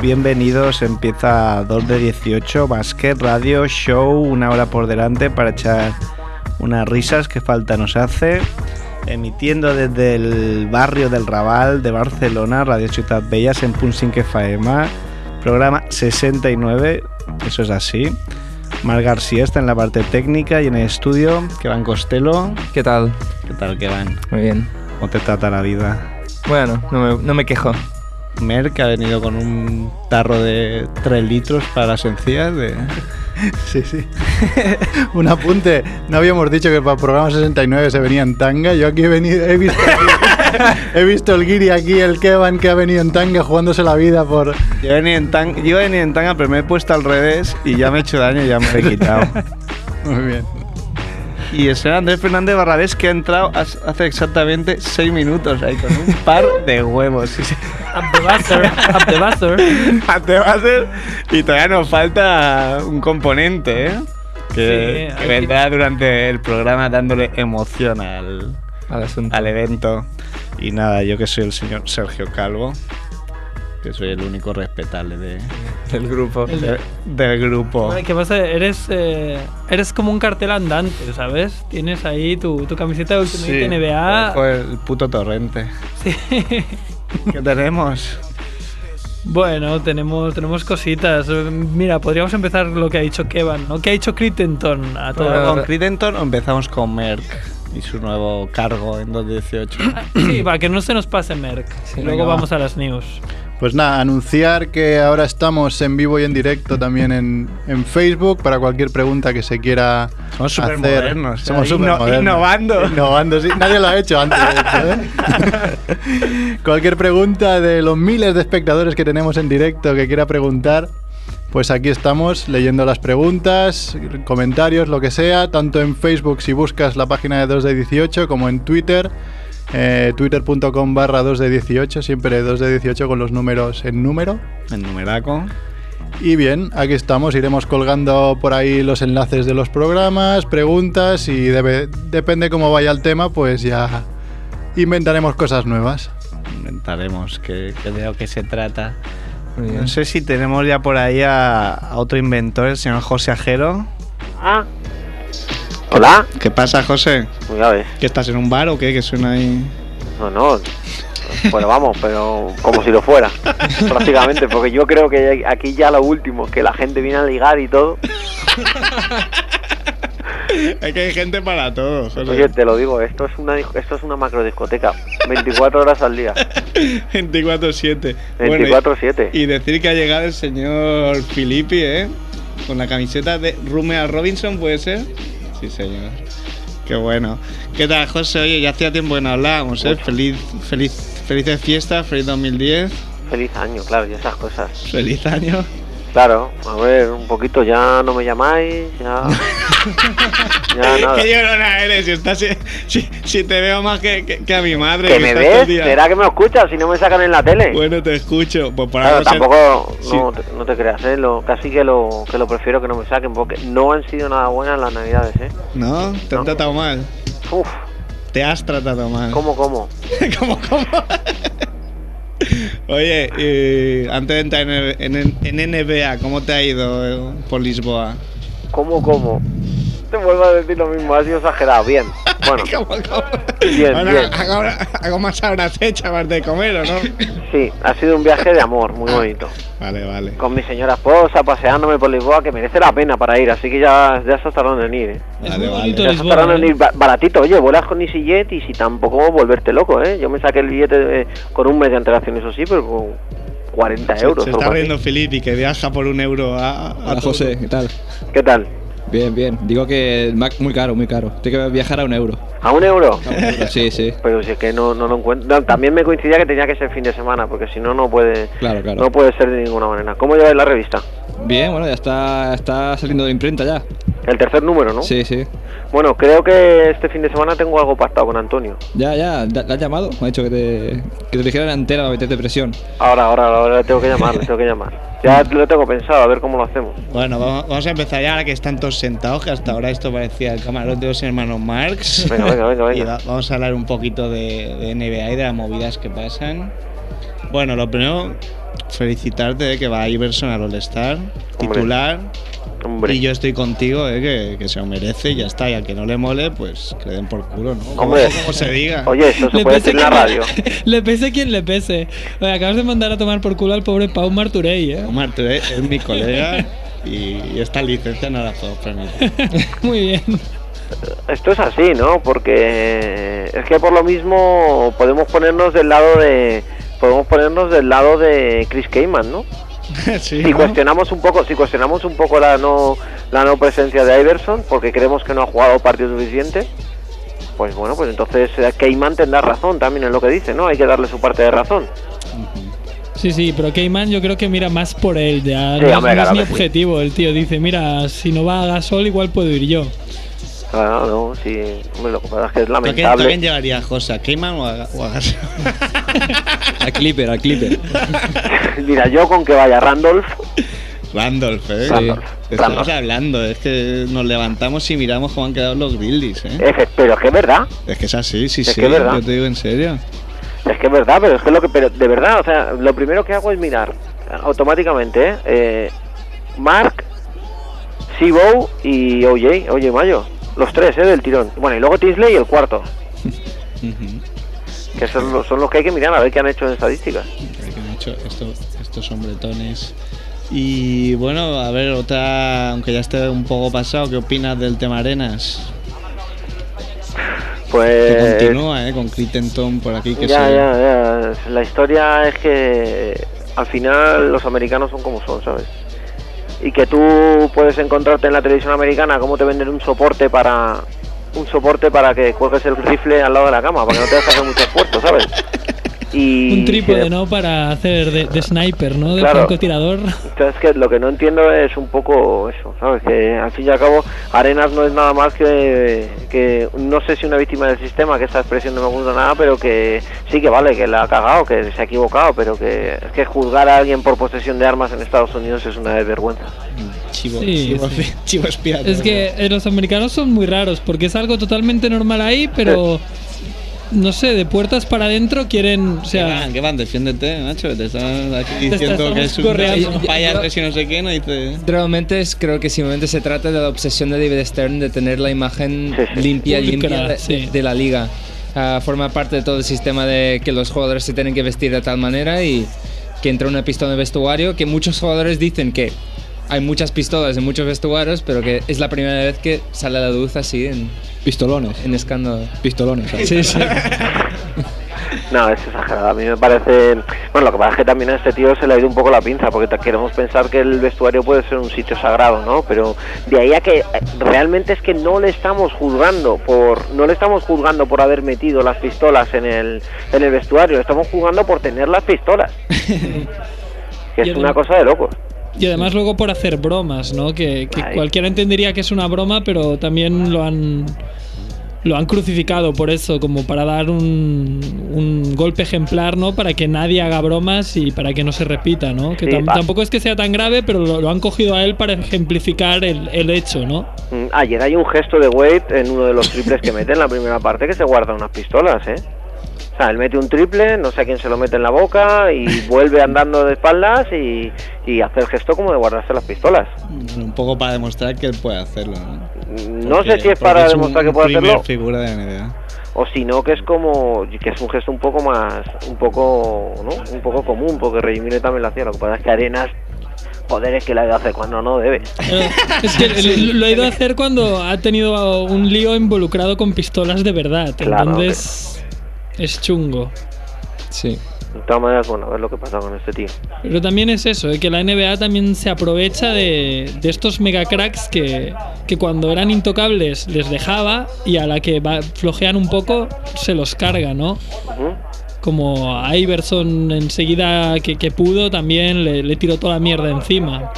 Bienvenidos, empieza 2 de 18, Basket Radio Show, una hora por delante para echar unas risas que falta nos hace, emitiendo desde el barrio del Raval de Barcelona, Radio Ciudad Bellas en Punsinque Faema, programa 69, eso es así. Mar García está en la parte técnica y en el estudio, que van Costello. ¿Qué tal? ¿Qué tal que van? Muy bien. ¿Cómo te trata la vida? Bueno, no me, no me quejo. Merck ha venido con un tarro de 3 litros para las encías de... Sí, sí. un apunte. No habíamos dicho que para el programa 69 se venía en tanga. Yo aquí he venido, he visto, he visto el Giri aquí, el Kevan que ha venido en tanga jugándose la vida por... Yo he venido en tanga, yo he venido en tanga pero me he puesto al revés y ya me he hecho daño y ya me lo he quitado. Muy bien. Y el señor Andrés Fernández Barrabés que ha entrado hace exactamente 6 minutos ahí con un par de huevos. Sí, sí. Up the buzzer, up the buzzer. Hacer y todavía nos falta un componente, ¿eh? Que, Sí, que vendrá durante el programa dándole emoción al, Al al evento. Y nada, yo que soy el señor Sergio Calvo, que soy el único respetable de, del grupo. de- del grupo. ¿Qué pasa? Eres, eh, eres como un cartel andante, ¿sabes? Tienes ahí tu, tu camiseta de Ultimate NBA. Ojo, el puto torrente. Sí. ¿Qué tenemos? Bueno, tenemos, tenemos cositas. Mira, podríamos empezar lo que ha dicho Kevan, ¿no? ¿Qué ha dicho Crittenton a todo? ¿Con Cridenton o empezamos con Merck y su nuevo cargo en 2018? Sí, para que no se nos pase Merck. Sí, Luego venga, va. vamos a las news. Pues nada, anunciar que ahora estamos en vivo y en directo también en, en Facebook para cualquier pregunta que se quiera Somos súper hacer. modernos. Somos súper modernos. innovando. Innovando, sí. Nadie lo ha hecho antes. ¿eh? cualquier pregunta de los miles de espectadores que tenemos en directo que quiera preguntar, pues aquí estamos leyendo las preguntas, comentarios, lo que sea, tanto en Facebook si buscas la página de 2 de 18 como en Twitter. Eh, twitter.com barra 2 de 18, siempre 2 de 18 con los números en número. El numeraco. Y bien, aquí estamos, iremos colgando por ahí los enlaces de los programas, preguntas y debe- depende cómo vaya el tema, pues ya inventaremos cosas nuevas. Inventaremos que, que de lo que se trata. No sé si tenemos ya por ahí a, a otro inventor, el señor José Ajero. Ah. Hola. ¿Qué pasa, José? Pues ya ves. ¿Que estás en un bar o qué? Que suena ahí. No, no. Bueno, vamos, pero como si lo fuera. Prácticamente, porque yo creo que aquí ya lo último, que la gente viene a ligar y todo. Es que hay gente para todo, José. Oye, te lo digo, esto es una esto es una macro discoteca. 24 horas al día. 24-7. Bueno, 24-7. y, y decir que ha llegado el señor Filippi, ¿eh? Con la camiseta de Rumea Robinson, ¿puede ser? Sí, señor. Qué bueno. ¿Qué tal, José? Oye, ya hacía tiempo que no hablábamos, ¿eh? Mucho. Feliz, feliz, felices fiestas, feliz 2010, Feliz año, claro, y esas cosas. feliz año. Claro, a ver, un poquito ya no me llamáis, ya. ya nada. Qué llorona eres, si, estás, si, si te veo más que, que- que a mi madre. ¿Que me ves? ¿Será que me escuchas si no me sacan en la tele? Bueno, te escucho. Pues por Claro, tampoco, sí. no, te, no te creas, ¿eh? Lo, casi que lo, que lo prefiero que no me saquen, porque no han sido nada buenas las navidades, ¿eh? ¿No? ¿Te han No. tratado mal? Uf, Te has tratado mal. ¿cómo, cómo? ¿Cómo, cómo? Oye, eh, antes de entrar en, en, en NBA, ¿cómo te ha ido eh, por Lisboa? ¿Cómo, cómo? Te vuelvo a decir lo mismo, ha sido exagerado, bien. Bueno, ¿Cómo, cómo? Bien. Hago, hago más horas hechas más de comer, ¿o no? sí, ha sido un viaje de amor muy bonito. Vale, vale. Con mi señora esposa, paseándome por Lisboa, que merece la pena para ir, así que ya, ya se tardando en ir, ¿eh? Vale, vale. Ya se tardaron en ¿eh? ir ba- baratito, oye, vuelas con EasyJet y si tampoco volverte loco, ¿eh? Yo me saqué el billete de- con un mes de antelación, eso sí, pero con 40 Se, euros. se está riendo Felipe y que viaja por un euro a. José, ¿qué tal? ¿Qué tal? Bien, bien. Digo que el Mac muy caro, muy caro. Tiene que viajar a un euro. ¿A un euro? Sí, sí. Pero si es que no, no lo encuentro. no, también me coincidía que tenía que ser fin de semana, porque si no, no puede, Claro, claro. no puede ser de ninguna manera. ¿Cómo lleváis la revista? Bien, bueno, ya está, está saliendo de imprenta ya. El tercer número, ¿no? Sí, sí. Bueno, creo que este fin de semana tengo algo pactado con Antonio. Ya, ya, ¿le has llamado? Me ha dicho que te, que te dijeran entera para meterte presión. Ahora, ahora, ahora le tengo que llamar, le tengo que llamar. Ya lo tengo pensado, a ver cómo lo hacemos. Bueno, vamos, vamos a empezar ya ahora que están todos sentados, que hasta ahora esto parecía el camarote de los hermanos Marx. Venga, venga, venga, Y venga. va- vamos a hablar un poquito de, de NBA y de las movidas que pasan. Bueno, lo primero, felicitarte de que va Iverson al All-Star, titular. Hombre, Y yo estoy contigo, eh, que, que se lo merece y ya está. Y al que no le mole, pues que le den por culo, ¿no? Hombre. Como se diga. oye, eso se Le puede pese, decir en la radio. le, pese quien le pese. Oye, acabas de mandar a tomar por culo al pobre Pau Marturey, ¿eh? Tú eres- es mi colega y esta licencia no la puedo permitir. Muy bien. Esto es así, ¿no? Porque es que por lo mismo podemos ponernos del lado de podemos ponernos del lado de Chris Kaman, ¿no? sí, Si ¿no? cuestionamos un poco, si cuestionamos un poco la no la no presencia de Iverson porque creemos que no ha jugado partido suficiente, pues bueno, pues entonces eh, Kaman tendrá razón también en lo que dice, ¿no? Hay que darle su parte de razón. Sí, sí, pero Cayman yo creo que mira más por él. Ya Sí, no, hombre, no es mi sí. objetivo. El tío dice, mira, si no va a Gasol, igual puedo ir yo. Claro, no, sí, hombre, lo que pasa es que es ¿Tú a a lamentable. llevaría a Josa? ¿A Cayman o a, o a? Al Clipper, al Clipper. Mira, yo con que vaya Randolph, Randolph, ¿eh? Randolph, Estamos Randolph. hablando, es que nos levantamos y miramos cómo han quedado los Grizzlies, ¿eh? Efe- pero es que es verdad, Es que es así, sí, Es sí. que es verdad. Yo te digo en serio. Es que es verdad, pero es que lo que, pero de verdad, o sea, lo primero que hago es mirar automáticamente, ¿eh? Eh, Mark, Sibo y OJ, OJ Mayo, los tres, ¿eh? Del tirón. Bueno, y luego Tinsley y el cuarto, que son los, son los que hay que mirar a ver qué han hecho en estadísticas. Que han hecho esto- estos hombretones. Y bueno, a ver, otra, aunque ya esté un poco pasado, ¿qué opinas del tema Arenas? Que Pues continúa, ¿eh? Con Crittenton por aquí, que ya, se... ya, ya. La historia es que al final los americanos son como son, ¿sabes? Y que tú puedes encontrarte en la televisión americana cómo te venden un soporte para un soporte para que cuelgues el rifle al lado de la cama, para que no te hagas mucho esfuerzo, ¿sabes? Y Un trípode, ¿no? Para hacer de, de sniper, ¿no? De Claro. francotirador. Entonces que lo que no entiendo es un poco eso, ¿sabes? Que al fin y al cabo Arenas no es nada más que, que no sé si una víctima del sistema, que esta expresión no me gusta nada, pero que sí que vale, que la ha cagado, que se ha equivocado, pero que es que juzgar a alguien por posesión de armas en Estados Unidos es una vergüenza. Chivo, Sí, chivo, sí. chivo expiatorio. Es que eh, los americanos son muy raros porque es algo totalmente normal ahí, pero no sé, de puertas para adentro quieren, o ¿Qué sea, van? ¿Qué van? Defiéndete, macho. que Te están aquí diciendo que es un, payaso y no sé qué, no dice... Realmente es, creo que simplemente se trata de la obsesión de David Stern de tener la imagen Sí, sí. limpia, Pulcra, limpia de, sí. de la liga. Ah, forma parte de todo el sistema de que los jugadores se tienen que vestir de tal manera y que entra una pistola en el vestuario, que muchos jugadores dicen que hay muchas pistolas en muchos vestuarios, pero que es la primera vez que sale a la luz así en, Pistolones. en escándalo. Pistolones. ¿sabes? Sí, sí. No, es exagerado. A mí me parece. Bueno, lo que pasa es que también a este tío se le ha ido un poco la pinza, porque queremos pensar que el vestuario puede ser un sitio sagrado, ¿no? Pero de ahí a que eh, realmente es que no le estamos juzgando por. No le estamos juzgando por haber metido las pistolas en el, en el vestuario, le estamos juzgando por tener las pistolas. que es una cosa de locos. Y además luego por hacer bromas, ¿no? Que, cualquiera entendería que es una broma, pero también lo han lo han crucificado por eso, como para dar un, un golpe ejemplar, ¿no? Para que nadie haga bromas y para que no se repita, ¿no? Que Sí, tam- va. tampoco es que sea tan grave, pero lo, lo han cogido a él para ejemplificar el, el hecho, ¿no? Mm, Ayer hay un gesto de Wade en uno de los triples que mete en la primera parte que se guarda unas pistolas, ¿eh? O sea, él mete un triple, no sé a quién se lo mete en la boca y vuelve andando de espaldas y, y hace el gesto como de guardarse las pistolas. Un poco para demostrar que él puede hacerlo, ¿no? No Porque- sé si es para demostrar que puede hacerlo figura de NBA. o si no que es como que es un gesto un poco más un poco no un poco común porque Redimir también lo hacía lo que pasa es que Arenas joder es que la ha ido a hacer cuando no debe Es que lo- lo ha ido a hacer cuando ha tenido un lío involucrado con pistolas de verdad. Claro, Entonces es chungo. Sí. de todas maneras bueno a ver lo que pasa con este tío Pero también es eso, eh, que la NBA también se aprovecha de, de estos mega cracks que, que cuando eran intocables les dejaba y a la que va- flojean un poco se los carga, ¿no? Como a Iverson enseguida que, que pudo también le, le tiró toda la mierda encima.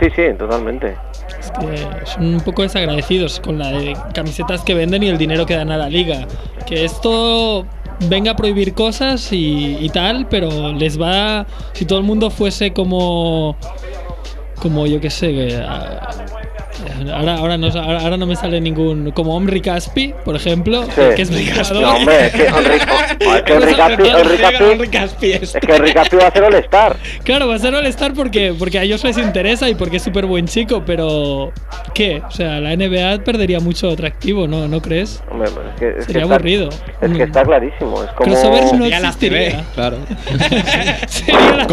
sí sí totalmente Es que son un poco desagradecidos con la de camisetas que venden y el dinero que dan a la liga. Que esto venga a prohibir cosas y, y tal, pero les va. Si todo el mundo fuese como. Como yo que sé, que, ah, ahora, ahora, no, ahora ahora no me sale ningún. Como Omri Caspi, por ejemplo, Sí. que es jugador. no hombre es que Enrique Caspi- es que Enrique Caspi va a hacer el Star Claro, va a ser All-Star porque, porque a ellos les interesa y porque es súper buen chico, pero. ¿Qué? O sea, la NBA perdería mucho atractivo, ¿no, ¿no crees? Hombre, pues es que, es que Sería está, aburrido. es que está clarísimo es como Crossovers no Sería la existiría. CB. Claro. Sería la-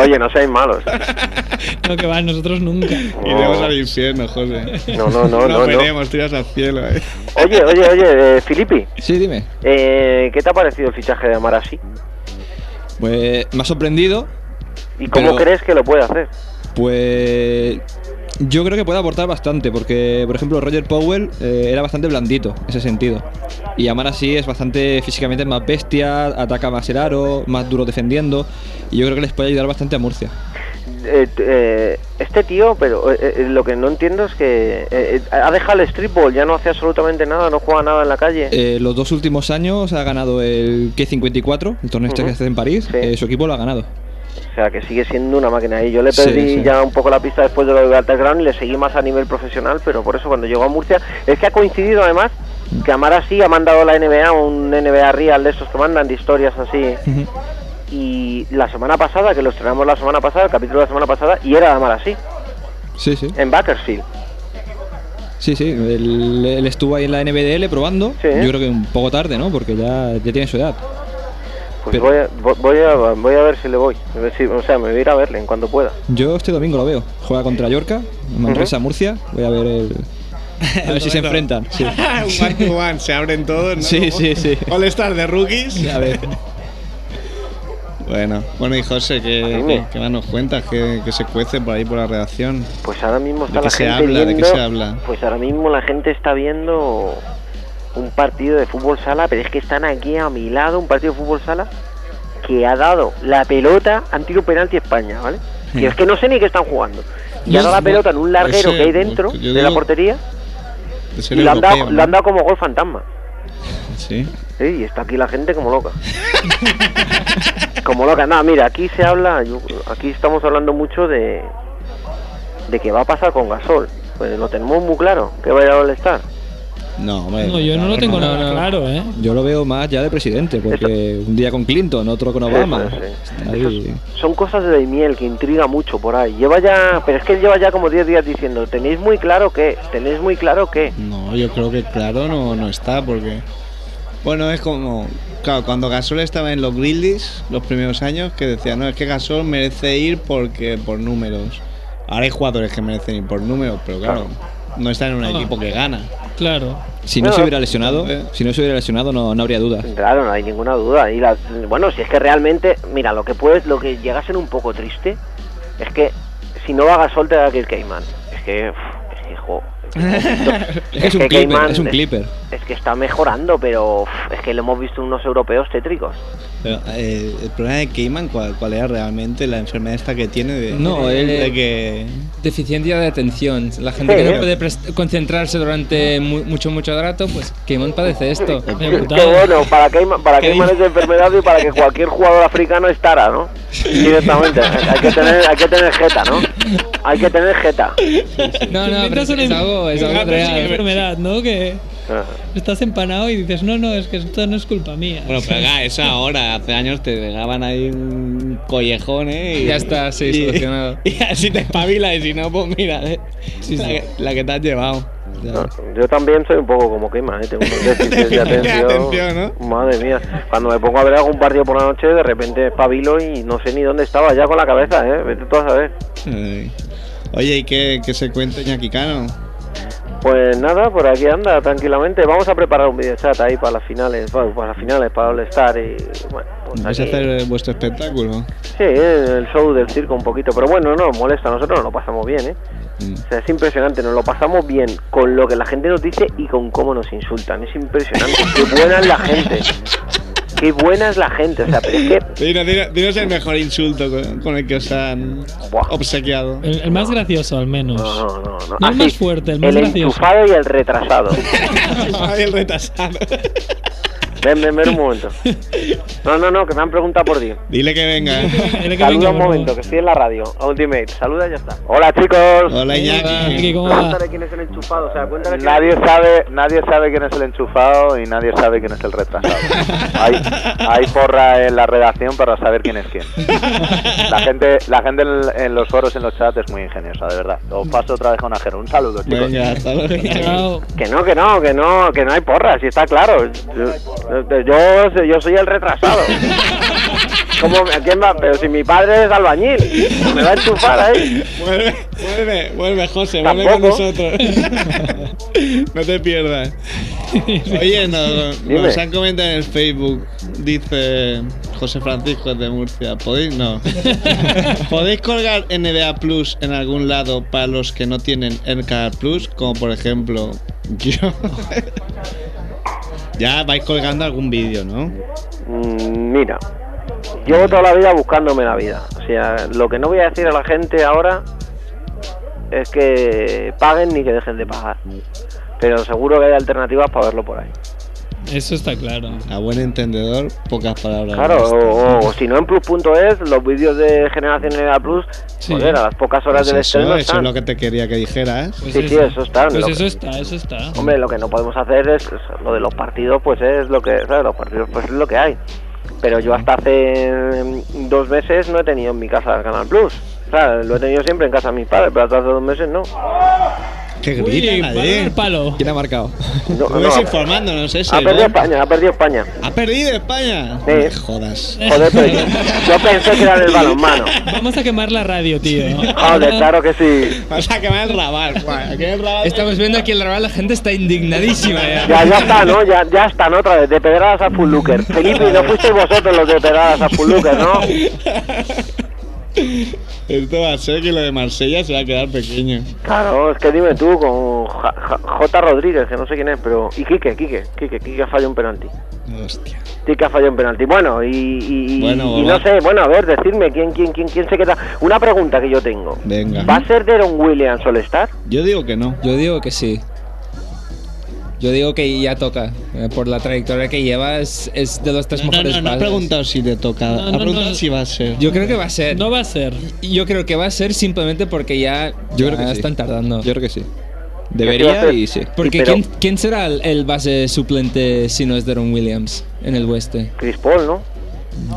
oye no seáis malos No, que va, nosotros nunca. Iremos al infierno, José. No, no, no, no, no. veremos, tiras al cielo. eh. oye oye oye eh, Filippi Sí, dime. eh, ¿qué te ha parecido el fichaje de Amarasi? Pues me ha sorprendido. ¿Y cómo Pero- crees que lo puede hacer? Pues yo creo que puede aportar bastante, porque por ejemplo Roger Powell eh, era bastante blandito en ese sentido. Y Amara sí es bastante físicamente más bestia, ataca más el aro, más duro defendiendo. Y yo creo que les puede ayudar bastante a Murcia. Eh, eh, este tío, pero eh, eh, lo que no entiendo es que eh, ha dejado el streetball, ya no hace absolutamente nada, no juega nada en la calle. Los dos últimos años ha ganado el K54, el torneo este que hace en París. Sí. su equipo lo ha ganado. O sea, que sigue siendo una máquina. Y yo le perdí sí. ya un poco la pista después de lo de y le seguí más a nivel profesional, pero por eso cuando llegó a Murcia, es que ha coincidido además que Amara sí ha mandado a la NBA un NBA Real de estos que mandan de historias así. Y la semana pasada, que lo estrenamos la semana pasada, el capítulo de la semana pasada, y era Amara sí, Sí, sí. en Bakersfield. Sí, sí. Él, él estuvo ahí en la NBDL probando. Sí. Yo creo que un poco tarde, ¿no? Porque ya, ya tiene su edad. Pues Pero- voy, a, vo- voy, a, voy a ver si le voy. A ver si- o sea, me voy a ir a verle en cuanto pueda. Yo este domingo lo veo. Juega contra Yorca, Manresa, Murcia. Voy a ver el. A ver si se enfrentan. Sí. one to one, se abren todos, ¿no? Sí, sí, sí. All Star de rookies. A ver. Bueno, bueno, y José, ¿qué, qué, qué más nos cuentas? ¿Qué, qué se cuece por ahí por la redacción? Pues ahora mismo está ¿De qué la se gente habla? ¿De qué viendo. se habla? Pues ahora mismo la gente está viendo un partido de fútbol sala, pero es que están aquí a mi lado, un partido de fútbol sala que ha dado la pelota, han tirado penalti España, ¿vale? Que es que no sé ni qué están jugando. Y ha dado la pelota en un larguero Ese, que hay dentro de la portería y lo han, dado, lo han dado como gol fantasma. Sí. Sí, y está aquí la gente como loca. como loca. Nada, mira, aquí se habla, yo- aquí estamos hablando mucho de, de que va a pasar con Gasol. Pues lo tenemos muy claro, que va a ir a estar. No, hombre. No, yo no lo tengo nada no. claro, ¿eh? Yo lo veo más ya de presidente, porque un día con Clinton, otro con Obama. Eso sí. Son cosas de miel que intriga mucho por ahí. Lleva ya, pero es que él lleva ya como 10 días diciendo, tenéis muy claro que, tenéis muy claro que. No, yo creo que claro no, no está porque... Bueno, es como... Claro, cuando Gasol estaba en los Grizzlies, los primeros años, que decía, no, es que Gasol merece ir porque por números. Ahora hay jugadores que merecen ir por números, pero claro, no está en un Ah. equipo que gana. Claro. Si no No, se hubiera lesionado, eh. si no se hubiera lesionado no, no habría dudas. Claro, no hay ninguna duda. Y la- bueno, si es que realmente, mira, lo que puede, lo que llega a ser un poco triste es que si no va Gasol te da que ir Cayman. Es que, uf, es que, jo, Es un que clipper, Cayman es un clipper. Es que está mejorando, pero es que lo hemos visto unos europeos tétricos. Pero, eh, el problema de Cayman, ¿cuál, cuál era realmente la enfermedad esta que tiene? De, No, de, él- de que... Deficiencia de atención. La gente Sí. que no puede concentrarse durante mu- mucho, mucho rato, pues Keimon padece esto. Qué bueno, para Cayman, para Cayman es de enfermedad y para que cualquier jugador africano estará, ¿no? Directamente. Hay que tener, hay que tener jeta, ¿no? Hay que tener jeta. No, no, pero es, es algo, es una algo real. enfermedad, ¿no? Que Ajá. Estás empanado y dices, no, no, es que esto no es culpa mía. Bueno, pero venga, eso ahora, hace años te pegaban ahí un collejón, ¿eh? Y Ya está, sí, solucionado. Y así te espabilas y si no, pues mira, ¿eh? Sí, la, sí. que, la que te has llevado. No, yo también soy un poco como quema, ¿eh? tengo unos déficits de atención. Atención, Madre mía, cuando me pongo a ver algún partido por la noche, de repente espabilo y no sé ni dónde estaba ya con la cabeza, ¿eh? Vete tú a saber. Ay. Oye, ¿y qué, qué se cuenta, Ñaquicano? Pues nada, por aquí anda tranquilamente. Vamos a preparar un video chat ahí para las finales, para, para las finales, para Star y bueno, pues ¿Vais a hacer vuestro espectáculo? Sí, el show del circo un poquito, pero bueno, no nos molesta, nosotros nos lo pasamos bien, ¿eh? Mm. O sea, es impresionante, nos lo pasamos bien con lo que la gente nos dice y con cómo nos insultan. Es impresionante, qué buena es la gente. Qué buena es la gente, o sea, pero es que... Dinos, dinos- dinos el mejor insulto con, con el que os han Buah. obsequiado. El, el más gracioso, al menos. No, no, no. no. No el Así, más fuerte, el más el gracioso. enchufado y el retrasado. El retrasado. Ven, ven, ven un momento. No, no, no, que me han preguntado por ti. Dile que venga. Dile que Saluda venga, un momento, que estoy en la radio. A Ultimate. Saluda y ya está. Hola, chicos. Hola, Iñaki. Cuéntale quién es el enchufado, o sea, cuéntale quién Nadie sabe, nadie sabe quién es el enchufado y nadie sabe quién es el retrasado. Hay, hay porra en la redacción para saber quién es quién. La gente, la gente en, en los foros, en los chats es muy ingeniosa, de verdad. Os paso otra vez a una Jero. Un saludo, chicos. Venga, hasta luego. Que no, que no, que no, que no hay porras, si está claro. Yo, yo, yo soy el retrasado. ¿Cómo, ¿a quién va? Pero si mi padre es albañil, me va a enchufar ahí. Vuelve, vuelve, vuelve, José, vuelve con nosotros. no te pierdas. Oye, nos, nos han comentado en el Facebook, dice José Francisco de Murcia, ¿podéis? No. ¿Podéis colgar NBA Plus en algún lado para los que no tienen el Canal Plus? Como por ejemplo, yo. Ya vais colgando algún vídeo, ¿no? Mm, Mira, llevo toda la vida buscándome la vida. O sea, lo que no voy a decir a la gente ahora es que paguen ni que dejen de pagar. Pero seguro que hay alternativas para verlo por ahí. Eso está claro. A buen entendedor, pocas palabras. Claro, o, o si no en plus.es, los vídeos de Generación Era Plus, Sí. joder, a las pocas horas Pues del eso, estreno eso es lo que te quería que dijeras. Pues Sí, sí, eso está. Pues Lo que- eso está, eso está. Hombre, lo que no podemos hacer es, es lo de los partidos, pues es lo que, ¿sabes? Los partidos pues es lo que hay. Pero yo hasta hace mm, dos meses no he tenido en mi casa el Canal Plus. O sea, lo he tenido siempre en casa de mis padres, pero hasta hace dos meses no. Que Uy, gritan va a allí. dar palo. ¿Quién ha marcado? No, no, no sé si. ha perdido España, ha perdido España. ¿Ha perdido España? Sí. Me jodas. Joder, pero yo, yo pensé que era del balonmano. Vamos a quemar la radio, tío. Joder, claro que sí. Vas a quemar el rabal, el. Estamos viendo aquí el rabal, la gente está indignadísima ya. Ya, ya está, ¿no? Ya, ya están otra vez, de pedradas a full looker. Felipe, no fuisteis vosotros los de pedradas a full looker, ¿no? Esto va a ser que lo de Marsella se va a quedar pequeño. Claro, es que dime tú con Ja- Ja- J. Rodríguez, que no sé quién es, pero... Y Quique, Quique, Quique, Quique falló un penalti. Hostia. Quique falló un penalti. Bueno, y, y, Bueno, y no sé, bueno, a ver, decidme, ¿quién, quién, quién, quién se queda? Una pregunta que yo tengo. Venga. ¿Va a ser Deron Williams All Star? Yo digo que no. Yo digo que sí. Yo digo que ya toca. eh, Por la trayectoria que lleva, es, es de los tres No, no, mejores no, no ha bases. preguntado si le toca. No, ha no, preguntado no. si va a ser. Yo creo que va a ser. No va a ser. Yo creo que va a ser simplemente porque ya, Yo creo ya que sí. están tardando. Yo creo que sí. Debería y sí. Porque Sí, ¿quién, quién será el, el base suplente si no es Deron Williams en el oeste? Chris Paul, ¿no?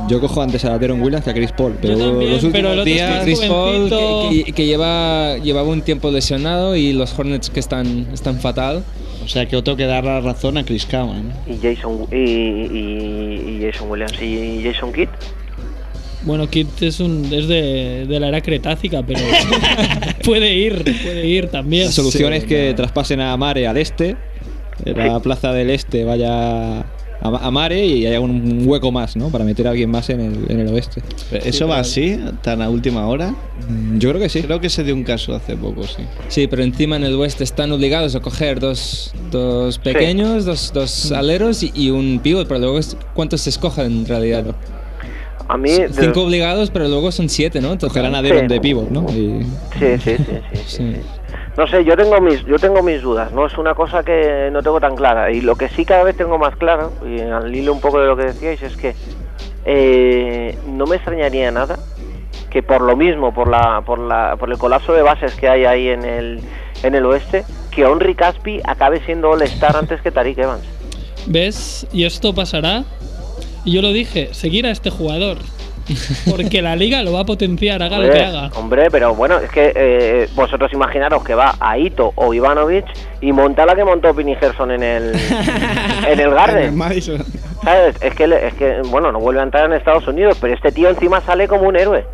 Yo cojo antes a Deron Williams que a Chris Paul. Pero Yo también, los últimos pero días. Chris Paul, que, que- que lleva, llevaba un tiempo lesionado y los Hornets que están, están fatal. O sea que otro que dar la razón a Chris Cowan. Y Jason, y, y- y Jason Williams y Jason Kidd. Bueno, Kit es, un, es de, de la era cretácica, pero puede ir, puede ir también. La solución es que traspasen a Mare al este. La plaza del este vaya a, a Mare y haya un hueco más, ¿no? Para meter a alguien más en el, en el oeste. ¿Eso va así? ¿Tan a última hora? Mm, Yo creo que sí. Creo que se dio un caso hace poco, sí. Sí, pero encima en el oeste están obligados a coger dos, dos pequeños, dos, dos aleros y, y un pivot, pero luego ¿cuántos se escogen en realidad? A mí... de- Cinco obligados, pero luego son siete, ¿no? Cogerán a Deron Sí. de pivot, ¿no? Y- Sí, sí, sí, sí, sí, Sí. sí. No sé, yo tengo mis yo tengo mis dudas, no es una cosa que no tengo tan clara y lo que sí cada vez tengo más claro y al hilo un poco de lo que decíais es que eh, no me extrañaría nada que por lo mismo, por la por la por el colapso de bases que hay ahí en el en el oeste, que Henry Caspi acabe siendo All-Star antes que Tariq Evans. ¿Ves? Y esto pasará. Y yo lo dije, seguir a este jugador. Porque la liga lo va a potenciar, haga lo que Hombre, haga. hombre, pero bueno, es que eh, vosotros imaginaros que va a Ito o Ivanovic y monta la que montó Vinny Gerson en el, en el Garden. Es que, le- es que, bueno, no vuelve a entrar en Estados Unidos, pero este tío encima sale como un héroe.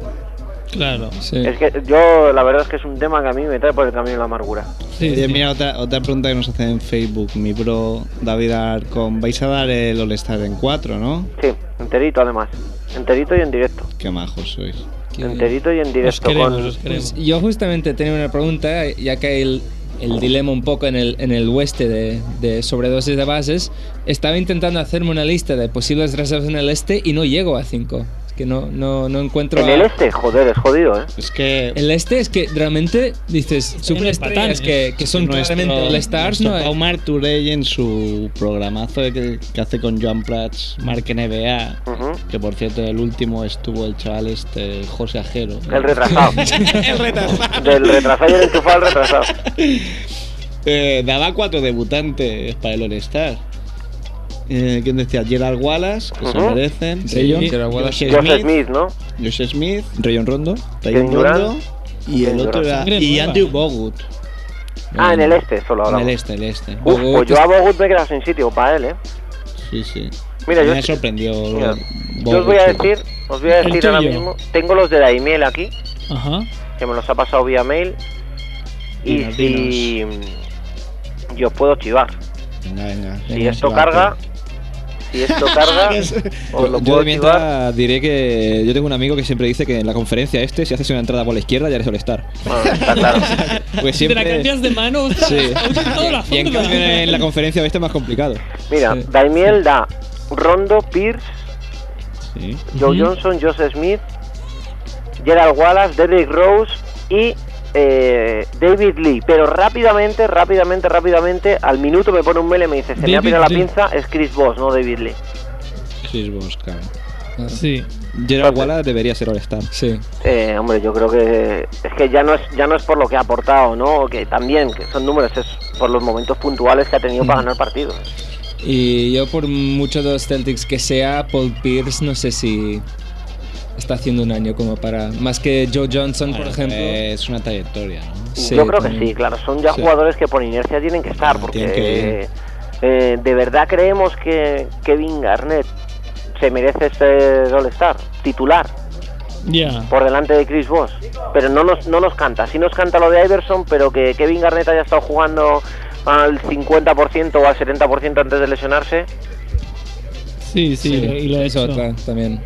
Claro. Sí. Es que yo, la verdad es que es un tema que a mí me trae por el camino de la amargura. Sí, Oye, sí. mira, otra, otra pregunta que nos hacen en Facebook, mi bro David Arcon. Vais a dar el All-Star en 4, ¿no? Sí, enterito además. Enterito y en directo. Qué majos sois. Enterito y en Os directo. queremos, con- os queremos. Pues yo justamente tenía una pregunta, ya que hay el, el dilema un poco en el, en el oeste de, de sobredosis de bases. Estaba intentando hacerme una lista de posibles reservas en el este y no llego a 5. Que no, no, no encuentro... En a- el este, joder, es jodido, ¿eh? Es que El este es que realmente dices super estrellas que, que son nuestro- claramente all stars, ¿no? Pau Marturell en su programazo que, que hace con Joan Prats, Mark NBA, Ujú. que por cierto el último estuvo el chaval este José Ajero. El retrasado. el retrasado. Del retrasado y el enchufado al retrasado. Eh, daba cuatro debutantes para el All-Star. Eh, ¿Quién decía? Gerald Wallace, que se merecen. Sí, Josh Gerald Wallace. Josh Smith, Smith, ¿no? Josh Smith, Rayon Rondo. Rayon. Rondo y el otro era y. Andrew Bogut. Ah, en el este, solo En hablamos. el este, el este. Uf, Bogut pues yo a Bogut me quedado sin sitio para él, ¿eh? Sí, sí. Mira, yo, me sorprendió. mira, Bogut, yo os voy a sí. decir, os voy a decir ahora mismo, tengo los de Daimiel aquí, Ajá. que me los ha pasado vía mail, y Dinos, si yo os puedo chivar, Venga, venga. si esto carga, si esto carga, os lo Yo puedo de chivar. mientras diré que yo tengo un amigo que siempre dice que en la conferencia este, si haces una entrada por la izquierda, ya eres All-Star. Bueno, está claro. Pues Te la siempre. cambias de mano, ostras, Sí. la Y en cambio en la conferencia oeste es más complicado. Mira, Sí. Daimiel da Rondo, Pierce, Sí. Joe. Johnson, Joseph Smith, Gerald Wallace, Derrick Rose y eh, David Lee. Pero rápidamente, rápidamente, rápidamente, al minuto me pone un mail y me dice, se me ha pirado la pinza, es Chris Voss, no David Lee. Chris Bosh, claro. Sí. Gerald Wallace debería ser All-Star. Sí. Eh, hombre, yo creo que es que ya no es ya no es por lo que ha aportado, ¿no? Que también que son números, es por los momentos puntuales que ha tenido para ganar partidos. Y yo por mucho de los Celtics que sea, Paul Pierce no sé si está haciendo un año como para... Más que Joe Johnson, por ejemplo. Es una trayectoria, ¿no? Sí, Yo creo que sí, claro, son ya Sí. jugadores que por inercia tienen que estar, Ah, porque que eh, de verdad creemos que Kevin Garnett se merece ser All-Star, titular, Ya. por delante de Chris Voss, pero no nos, no nos canta, sí nos canta lo de Iverson, pero que Kevin Garnett haya estado jugando al 50% o al 70% antes de lesionarse, Sí, sí, y lo he es hecho. otra también.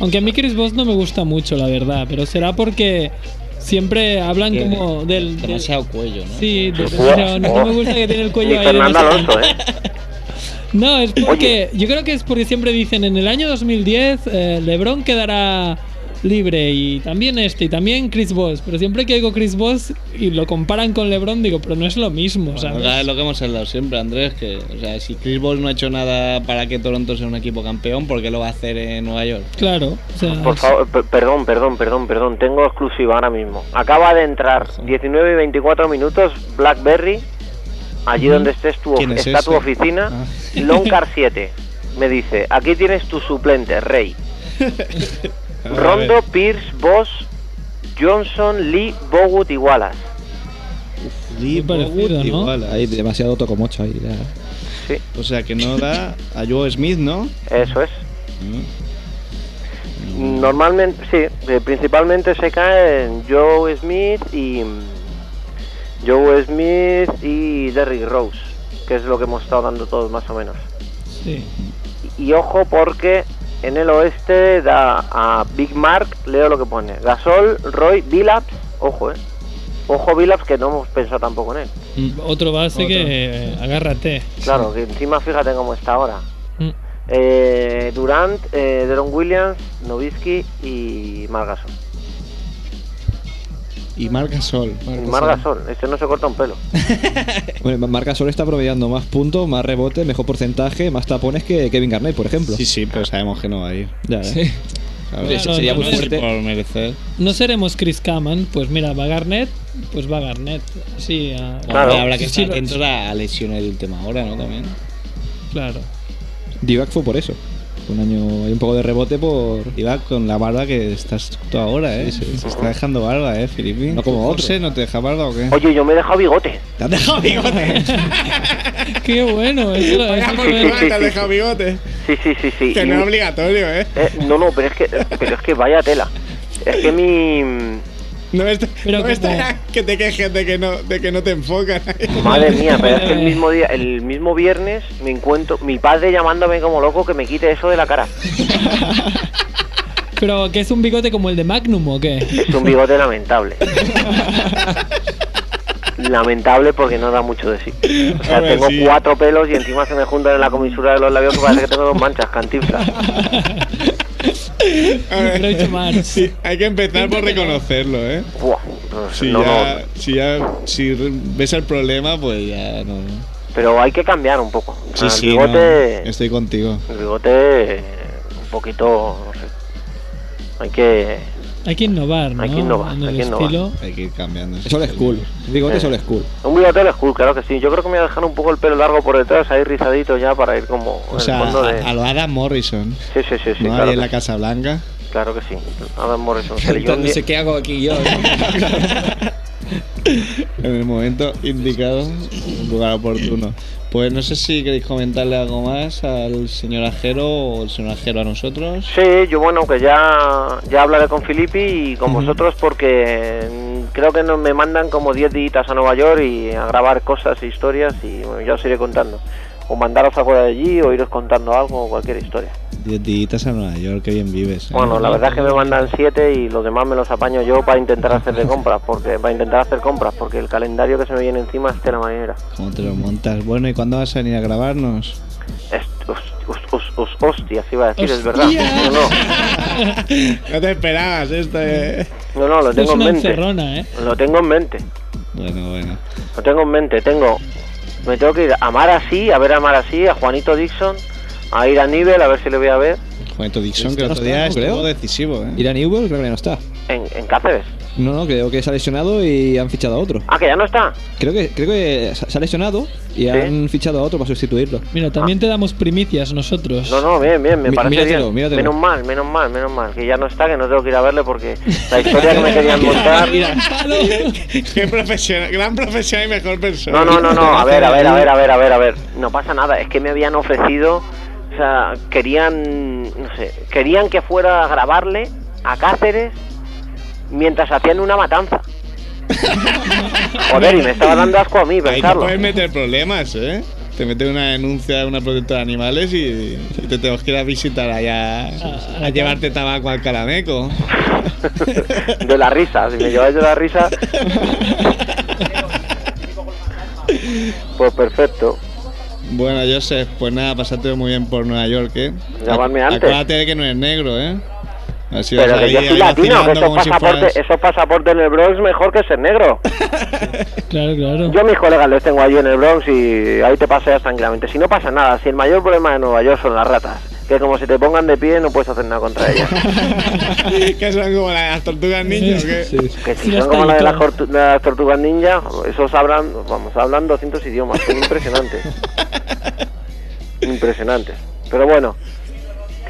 Aunque a mí Chris Voss no me gusta mucho, la verdad, pero será porque siempre hablan como del... del- Demasiado cuello, ¿no? Sí, de- demasiado- no, no me gusta que tiene el cuello ahí Fernando demasiado- Alonso, ¿eh? No, es porque yo creo que es porque siempre dicen en el año 2010 eh, LeBron quedará libre y también este y también Chris Voss, pero siempre que oigo Chris Voss y lo comparan con LeBron digo, pero no es lo mismo, Bueno, ¿sabes? es lo que hemos hablado siempre, Andrés, que o sea, si Chris Paul no ha hecho nada para que Toronto sea un equipo campeón, ¿por qué lo va a hacer en Nueva York? Claro, o sea, Por favor, per- perdón, perdón, perdón, perdón, tengo exclusiva ahora mismo. Acaba de entrar 19 y 24 minutos Blackberry, allí donde estés tu, ¿Quién es está tu oficina, Ah. Longcar 7. Me dice, aquí tienes tu suplente, Rey. Rondo, Pierce, Boss, Johnson, Lee, Bogut y Wallace. Lee, Bogut, ¿no? igual. Hay demasiado tocomocho ahí. ya. Sí, O sea que no da a Joe Smith, ¿no? eso es. Mm. Normalmente, sí, eh, principalmente se cae en Joe Smith y mm, Joe Smith y Derrick Rose, que es lo que hemos estado dando todos más o menos. sí. Y, y ojo porque en el oeste da a Big Mark, leo lo que pone, Gasol, Roy, Billups, ojo, eh. Ojo Billups que no hemos pensado tampoco en él. Mm. Otro base Otro. que eh, agárrate. Claro, que encima fíjate cómo está ahora. Mm. Eh, Durant, eh, Deron Williams, Nowitzki y Marc Gasol. Y Marc Gasol. Y Marc Gasol, este no se corta un pelo. Bueno, Marca Sol está promediando más puntos, más rebotes, mejor porcentaje, más tapones que Kevin Garnett, por ejemplo. Sí, sí, pero sabemos que no va a ir. Ya. Sí. Claro, Hombre, Claro, sería no, muy no fuerte. por merecer. No seremos Chris Kaman, pues mira, va Garnett pues va a Garnett. Sí, a- Claro. Habrá que Sí, estar sí, atentos a lesiones de última hora, ¿no? También. Claro. Divac fue por eso. Un año, hay un poco de rebote por. Iba con la barba que estás tú ahora, ¿eh? Sí, sí. Se está dejando barba, ¿eh, Filipe? No como. José, ¿no te deja barba o qué? Oye, yo me he dejado bigote. ¿Te has dejado bigote? Qué bueno, eso, eso sí, fue- sí, ¿Te has dejado bigote? Sí, sí, sí, sí. Que Y- no es obligatorio, ¿eh? eh, no, no, pero es que, pero es que vaya tela. Es que mi... No es, Pero no como- está que te quejes de que no, de que no te enfocan. Madre mía, pero es que el mismo día, el mismo viernes me encuentro mi padre llamándome como loco que me quite eso de la cara. Pero que es un bigote como el de Magnum o qué? Es un bigote lamentable. Lamentable porque no da mucho de sí. O sea, tengo sí. cuatro pelos y encima se me juntan en la comisura de los labios que parece que tengo dos manchas, cantinflas. Sí, hay que empezar por reconocerlo, ¿eh? Buah, Si, no, ya, no. si ya si re- ves el problema, pues ya no. Pero hay que cambiar un poco. O sea, Sí, el sí, bigote, no, estoy contigo. el bigote eh, un poquito, no sé. Hay que, Hay que innovar, ¿no? Hay que innovar, En el hay que innovar. estilo. Hay que ir cambiando. Es old school. Bigote es Eh. old school. un bigote es cool, claro que sí. Yo creo que me voy a dejar un poco el pelo largo por detrás, ahí rizadito ya para ir como O sea, el fondo de. a, lo Adam Morrison. Sí, sí, sí, sí, ¿no? claro, Ahí en que la sí. Casa Blanca. claro que sí. Adam Morrison. un Entonces, día- ¿qué hago aquí yo? En el momento indicado, en lugar oportuno. Pues no sé si queréis comentarle algo más al señor Ajero o el señor Ajero a nosotros. Sí, yo bueno, que ya, ya hablaré con Filippi y con vosotros porque creo que nos me mandan como 10 días a Nueva York y a grabar cosas e historias y bueno, ya os iré contando. O mandaros algo de allí o iros contando algo o cualquier historia. Diez días a Nueva York, que bien vives. ¿eh? Bueno, la verdad es que me mandan 7 y los demás me los apaño yo para intentar hacer de compras, porque para intentar hacer compras, porque el calendario que se me viene encima es de la manera. ¿Cómo te lo montas? Bueno, ¿y cuándo vas a venir a grabarnos? Es, os, os, os, os- hostias, iba a decir, es verdad. No, no, no te esperabas esto, eh. no, no, lo Es tengo en mente. encerrona, ¿eh? Lo tengo en mente. Bueno, bueno. Lo tengo en mente, tengo. Me tengo que ir a Mar así, a ver a Mar así, a Juanito Dixon, a ir a Nivel, a ver si le voy a ver. Juanito Dixon, que el otro día no estuvo creo. decisivo, ¿eh? Ir a Newell creo que no está. En, en Cáceres. No, no, creo que se ha lesionado y han fichado a otro. Ah, que ya no está. Creo que, creo que se ha lesionado y han fichado a otro para sustituirlo. Mira, también te damos primicias nosotros. No, no, bien, bien, me Mi- parece míratelo, bien. míratelo. Menos mal, menos mal, menos mal. Que ya no está, que no tengo que ir a verle porque la historia que me querían montar. Qué profesional, gran profesional y mejor persona. No, no, no, no, a ver, a ver, a ver, a ver, a ver, a ver. No pasa nada, es que me habían ofrecido, o sea, querían, no sé, querían que fuera a grabarle a Cáceres mientras hacían una matanza. Joder, y me estaba dando asco a mí Ahí te pensarlo. puedes meter problemas, ¿eh? Te mete una denuncia a una protectora de animales y, y te tenemos que ir a visitar allá a, llevarte tabaco al calameco. De la risa, si me lleváis de la risa. Pues perfecto. Bueno, Joseph, pues nada, pasate muy bien por Nueva York, ¿eh? Llamadme Ac- antes. Acuérdate de que no eres negro, ¿eh? Así Pero que yo soy latino, que esos si pasaportes, fueras- esos pasaportes en el Bronx mejor que ser negro. Claro, claro. Yo a mis colegas les tengo allí en el Bronx y ahí te paseas tranquilamente. Si no pasa nada, si el mayor problema de Nueva York son las ratas, que como se te pongan de pie no puedes hacer nada contra ellas. que son como las tortugas. Sí. Que si Sí, son como las de las, las tortugas ninja, esos hablan, vamos, hablan 200 idiomas, son impresionantes. impresionantes. Pero bueno,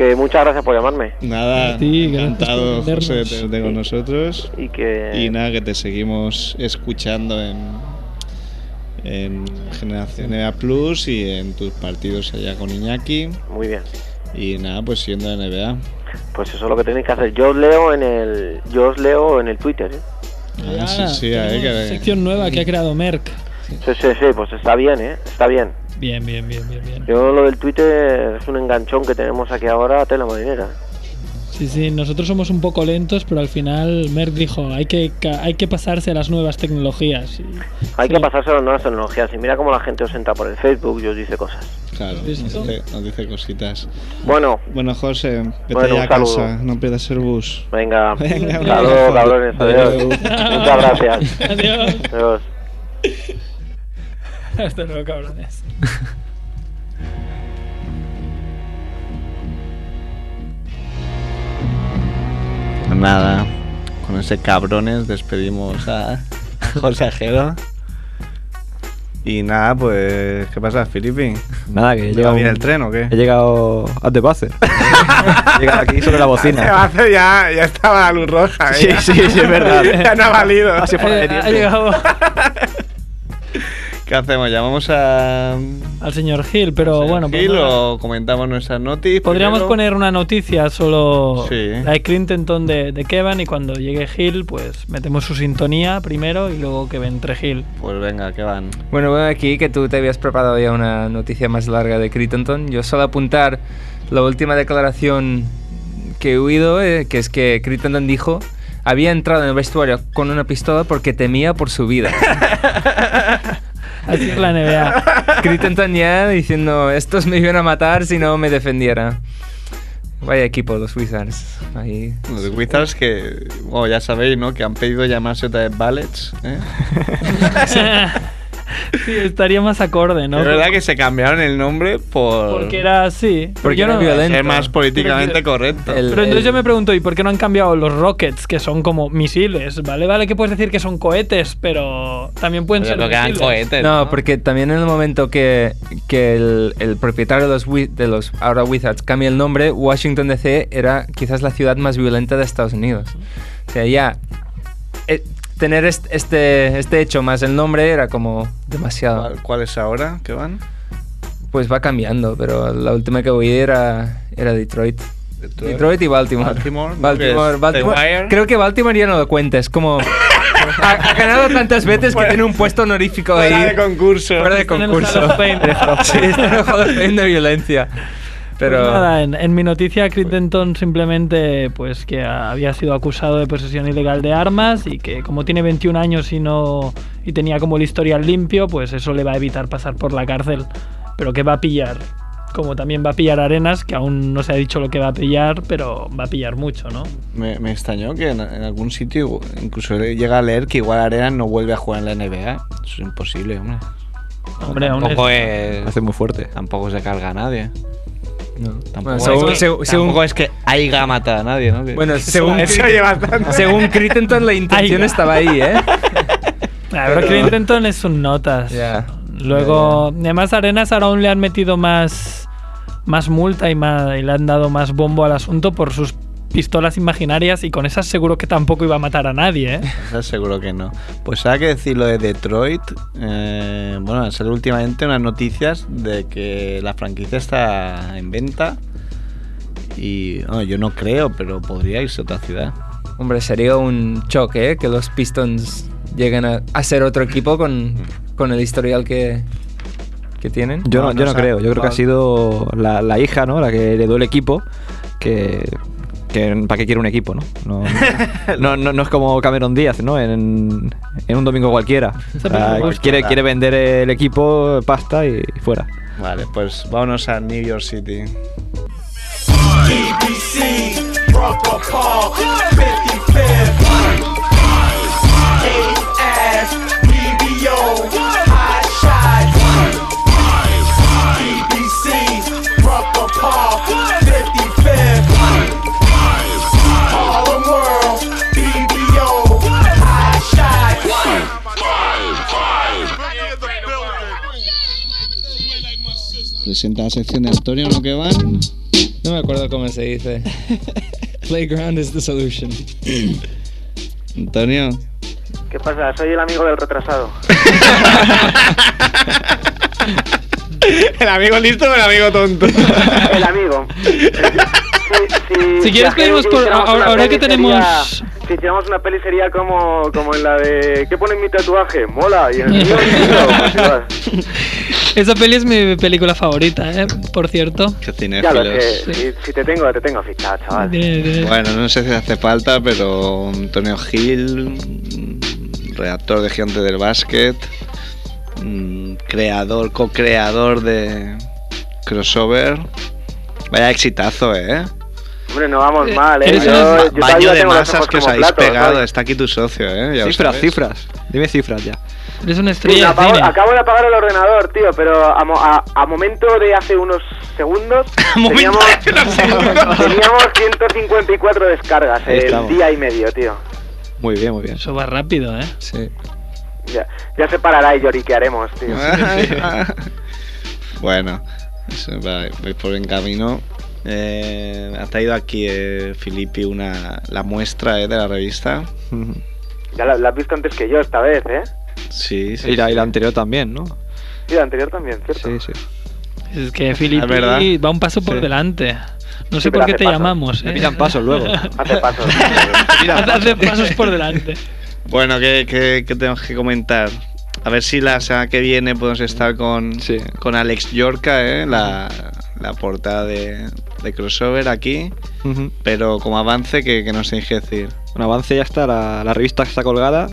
que muchas gracias por llamarme Nada, A ti, gracias encantado, José, tenerte con nosotros. y que... Y nada, que te seguimos escuchando en, en Generación EA Plus y en tus partidos allá con Iñaki. Muy bien. Y nada, pues siendo NBA. Pues eso es lo que tenéis que hacer. Yo os leo en el, yo os leo en el Twitter. ¿eh? Ah, sí, sí, ahí que- sección nueva que ha creado Merck. Sí, sí, sí, pues está bien, ¿eh? Está bien. Bien, bien, bien, bien, bien. Yo lo del Twitter es un enganchón que tenemos aquí ahora, tela marinera. Sí, sí, nosotros somos un poco lentos, pero al final Merck dijo, hay que, ca- hay que pasarse a las nuevas tecnologías. Y- Hay Sí. que pasarse a las nuevas tecnologías y mira cómo la gente os entra por el Facebook y os dice cosas. Claro, nos dice, nos dice cositas. Bueno, Bueno, José, vete Bueno, ya a un saludo. casa, no pierdas el bus. venga. Venga, Saludos, cabrones. Adiós. Muchas gracias. Adiós. Adiós. Hasta luego, cabrones. Nada, con ese cabrones despedimos a, consejero. Y nada, pues, ¿qué pasa, Filipe? Nada, que he ¿Llega llegado. bien el tren o qué? He llegado a The Base. he llegado aquí sobre la bocina. ya, ya estaba la luz roja, Sí, sí, sí, es verdad. ya no ha valido. Así Eh, ha llegado ¿Qué hacemos? ¿Llamamos a. al señor Hill, pero bueno, pues Gil nada. o comentamos nuestras noticias? Podríamos primero? poner una noticia solo Sí. la de Clinton de, de Kevin y cuando llegue Hill, pues metemos su sintonía primero y luego que entre Hill. Pues venga, que van. Bueno, bueno, aquí que tú te habías preparado ya una noticia más larga de Crittenton, yo solo apuntar la última declaración que he oído, eh, que es que Crittenton dijo había entrado en el vestuario con una pistola porque temía por su vida. Así es la NBA. Crittenton ya diciendo, estos me iban a matar si no me defendiera. Vaya equipo, los Wizards. Ahí. Los Wizards que, bueno, ya sabéis, ¿no? Que han pedido llamarse otra vez Ballets. ¿eh? sí, estaría más acorde, ¿no? Es verdad que se cambiaron el nombre por... Porque era así. Porque yo era no- violento. ser más políticamente Pero- correcto. El- Pero entonces yo me pregunto, ¿y por qué no han cambiado los rockets, que son como misiles? Vale, vale que puedes decir que son cohetes, pero también pueden Yo ser que misiles. cohetes, No, porque también en el momento que, que el, el propietario de los, de los ahora Wizards cambia el nombre, Washington DC era quizás la ciudad más violenta de Estados Unidos. O sea, ya eh, tener est- este, este hecho más el nombre era como demasiado. ¿Cuál, cuál es ahora? ¿Qué van? Pues va cambiando, pero la última que oí era, era Detroit. Detroit. Detroit y Baltimore. Baltimore. Baltimore, Que Baltimore. Creo que Baltimore ya no lo cuenta, es como... ha, ha ganado tantas veces que tiene un puesto honorífico ahí. Fuera de concurso. Fuera de Está en el concurso. Hall of Fame. Sí, está en el Hall of Fame de violencia. Pero Pues nada, en, en mi noticia, Crittenton simplemente pues que había sido acusado de posesión ilegal de armas y que como tiene 21 años y no y tenía como el historial limpio, pues eso le va a evitar pasar por la cárcel. Pero que va a pillar, como también va a pillar Arenas, que aún no se ha dicho lo que va a pillar, pero va a pillar mucho, ¿no? Me, me extrañó que en, en algún sitio incluso llega a leer que igual Arenas no vuelve a jugar en la NBA. Eso es imposible, hombre. Hombre, aún tampoco es- es... Hace muy fuerte. Tampoco se carga a nadie. No. Tampoco, Bueno, es, según, que, seg- según- tampoco es que haya matado a nadie, ¿no? Que- bueno, según, Eso según Crittenton la intención estaba ahí, ¿eh? Ah, pero Clinton es un notas. Ya. Luego, además Arenas aún le han metido más, más multa y, más, y le han dado más bombo al asunto por sus pistolas imaginarias y con esas seguro que tampoco iba a matar a nadie, ¿eh? Seguro que no. Pues hay que decir lo de Detroit. eh, bueno, han salido últimamente unas noticias de que la franquicia está en venta. Y bueno, yo no creo, pero podría irse a otra ciudad. Hombre, sería un choque, ¿eh? Que los Pistons lleguen a, a ser otro equipo con, con el historial que, que tienen. Yo no, No, yo no creo. Yo creo que ha sido la, la hija, ¿no? La que heredó el equipo. Que. Que ¿Para qué quiere un equipo, no? No, no, no- no es como Cameron Díaz, ¿no? En, en un domingo cualquiera. O sea, me gusta. quiere, quiere vender el equipo, pasta y fuera. Vale, pues vámonos a New York City. Presenta la sección de Antonio, ¿no que van? No me acuerdo cómo se dice. Playground is the solution. Antonio. ¿Qué pasa? Soy el amigo del retrasado. ¿El amigo listo o el amigo tonto? El amigo. Si, Si quieres pedimos por- ahora- que tenemos- sería- si hiciéramos una peli sería como, como en la de... ¿Qué pone en mi tatuaje? Mola. Y en el mío, pues. Esa peli es mi película favorita, ¿eh? Por cierto. Que Ya lo cinéfilos. sé. Si, si te tengo, te tengo fichado, chaval. Bueno, no sé si hace falta, pero Antonio Gil, redactor de Gigante del Básquet, mm, creador, co-creador de Crossover. Vaya exitazo, ¿eh? Hombre, no vamos Eh, mal, ¿eh? ¿eres Yo, yo Baño de masas que os habéis platos, pegado. ¿sabes? Está aquí tu socio, ¿eh? Ya Cifras, cifras. Dime cifras ya. Eres una Sí, estrella de cine. acabo de apagar el ordenador, tío, pero a, mo- a- a momento de hace unos segundos momento teníamos, de hace unos segundos. teníamos 154 descargas el estamos. día y medio, tío. Muy bien, muy bien. Eso va rápido, ¿eh? Sí. Ya, ya se parará y lloriquearemos, tío. bueno, eso va, vais por buen camino. Eh, ha traído aquí eh, Filippi una, la muestra eh, de la revista. Ya la, la has visto antes que yo esta vez, ¿eh? Sí, sí. Y la, y la anterior también, ¿no? Sí, la anterior también, ¿cierto? Sí, sí. Es que Filippi va un paso por Sí. delante. No Sí, sé por qué te pasos. llamamos. Me ¿eh? pidan pasos luego. Hace pasos. Hace hace pasos por delante. Bueno, ¿qué, qué, qué tenemos que comentar? A ver si la semana que viene podemos estar con, Sí. con Alex Yorca, ¿eh? la, la portada de, de crossover aquí. Ujú. Pero como avance, que, que no sé qué decir. Un avance ya está, la, la revista está colgada.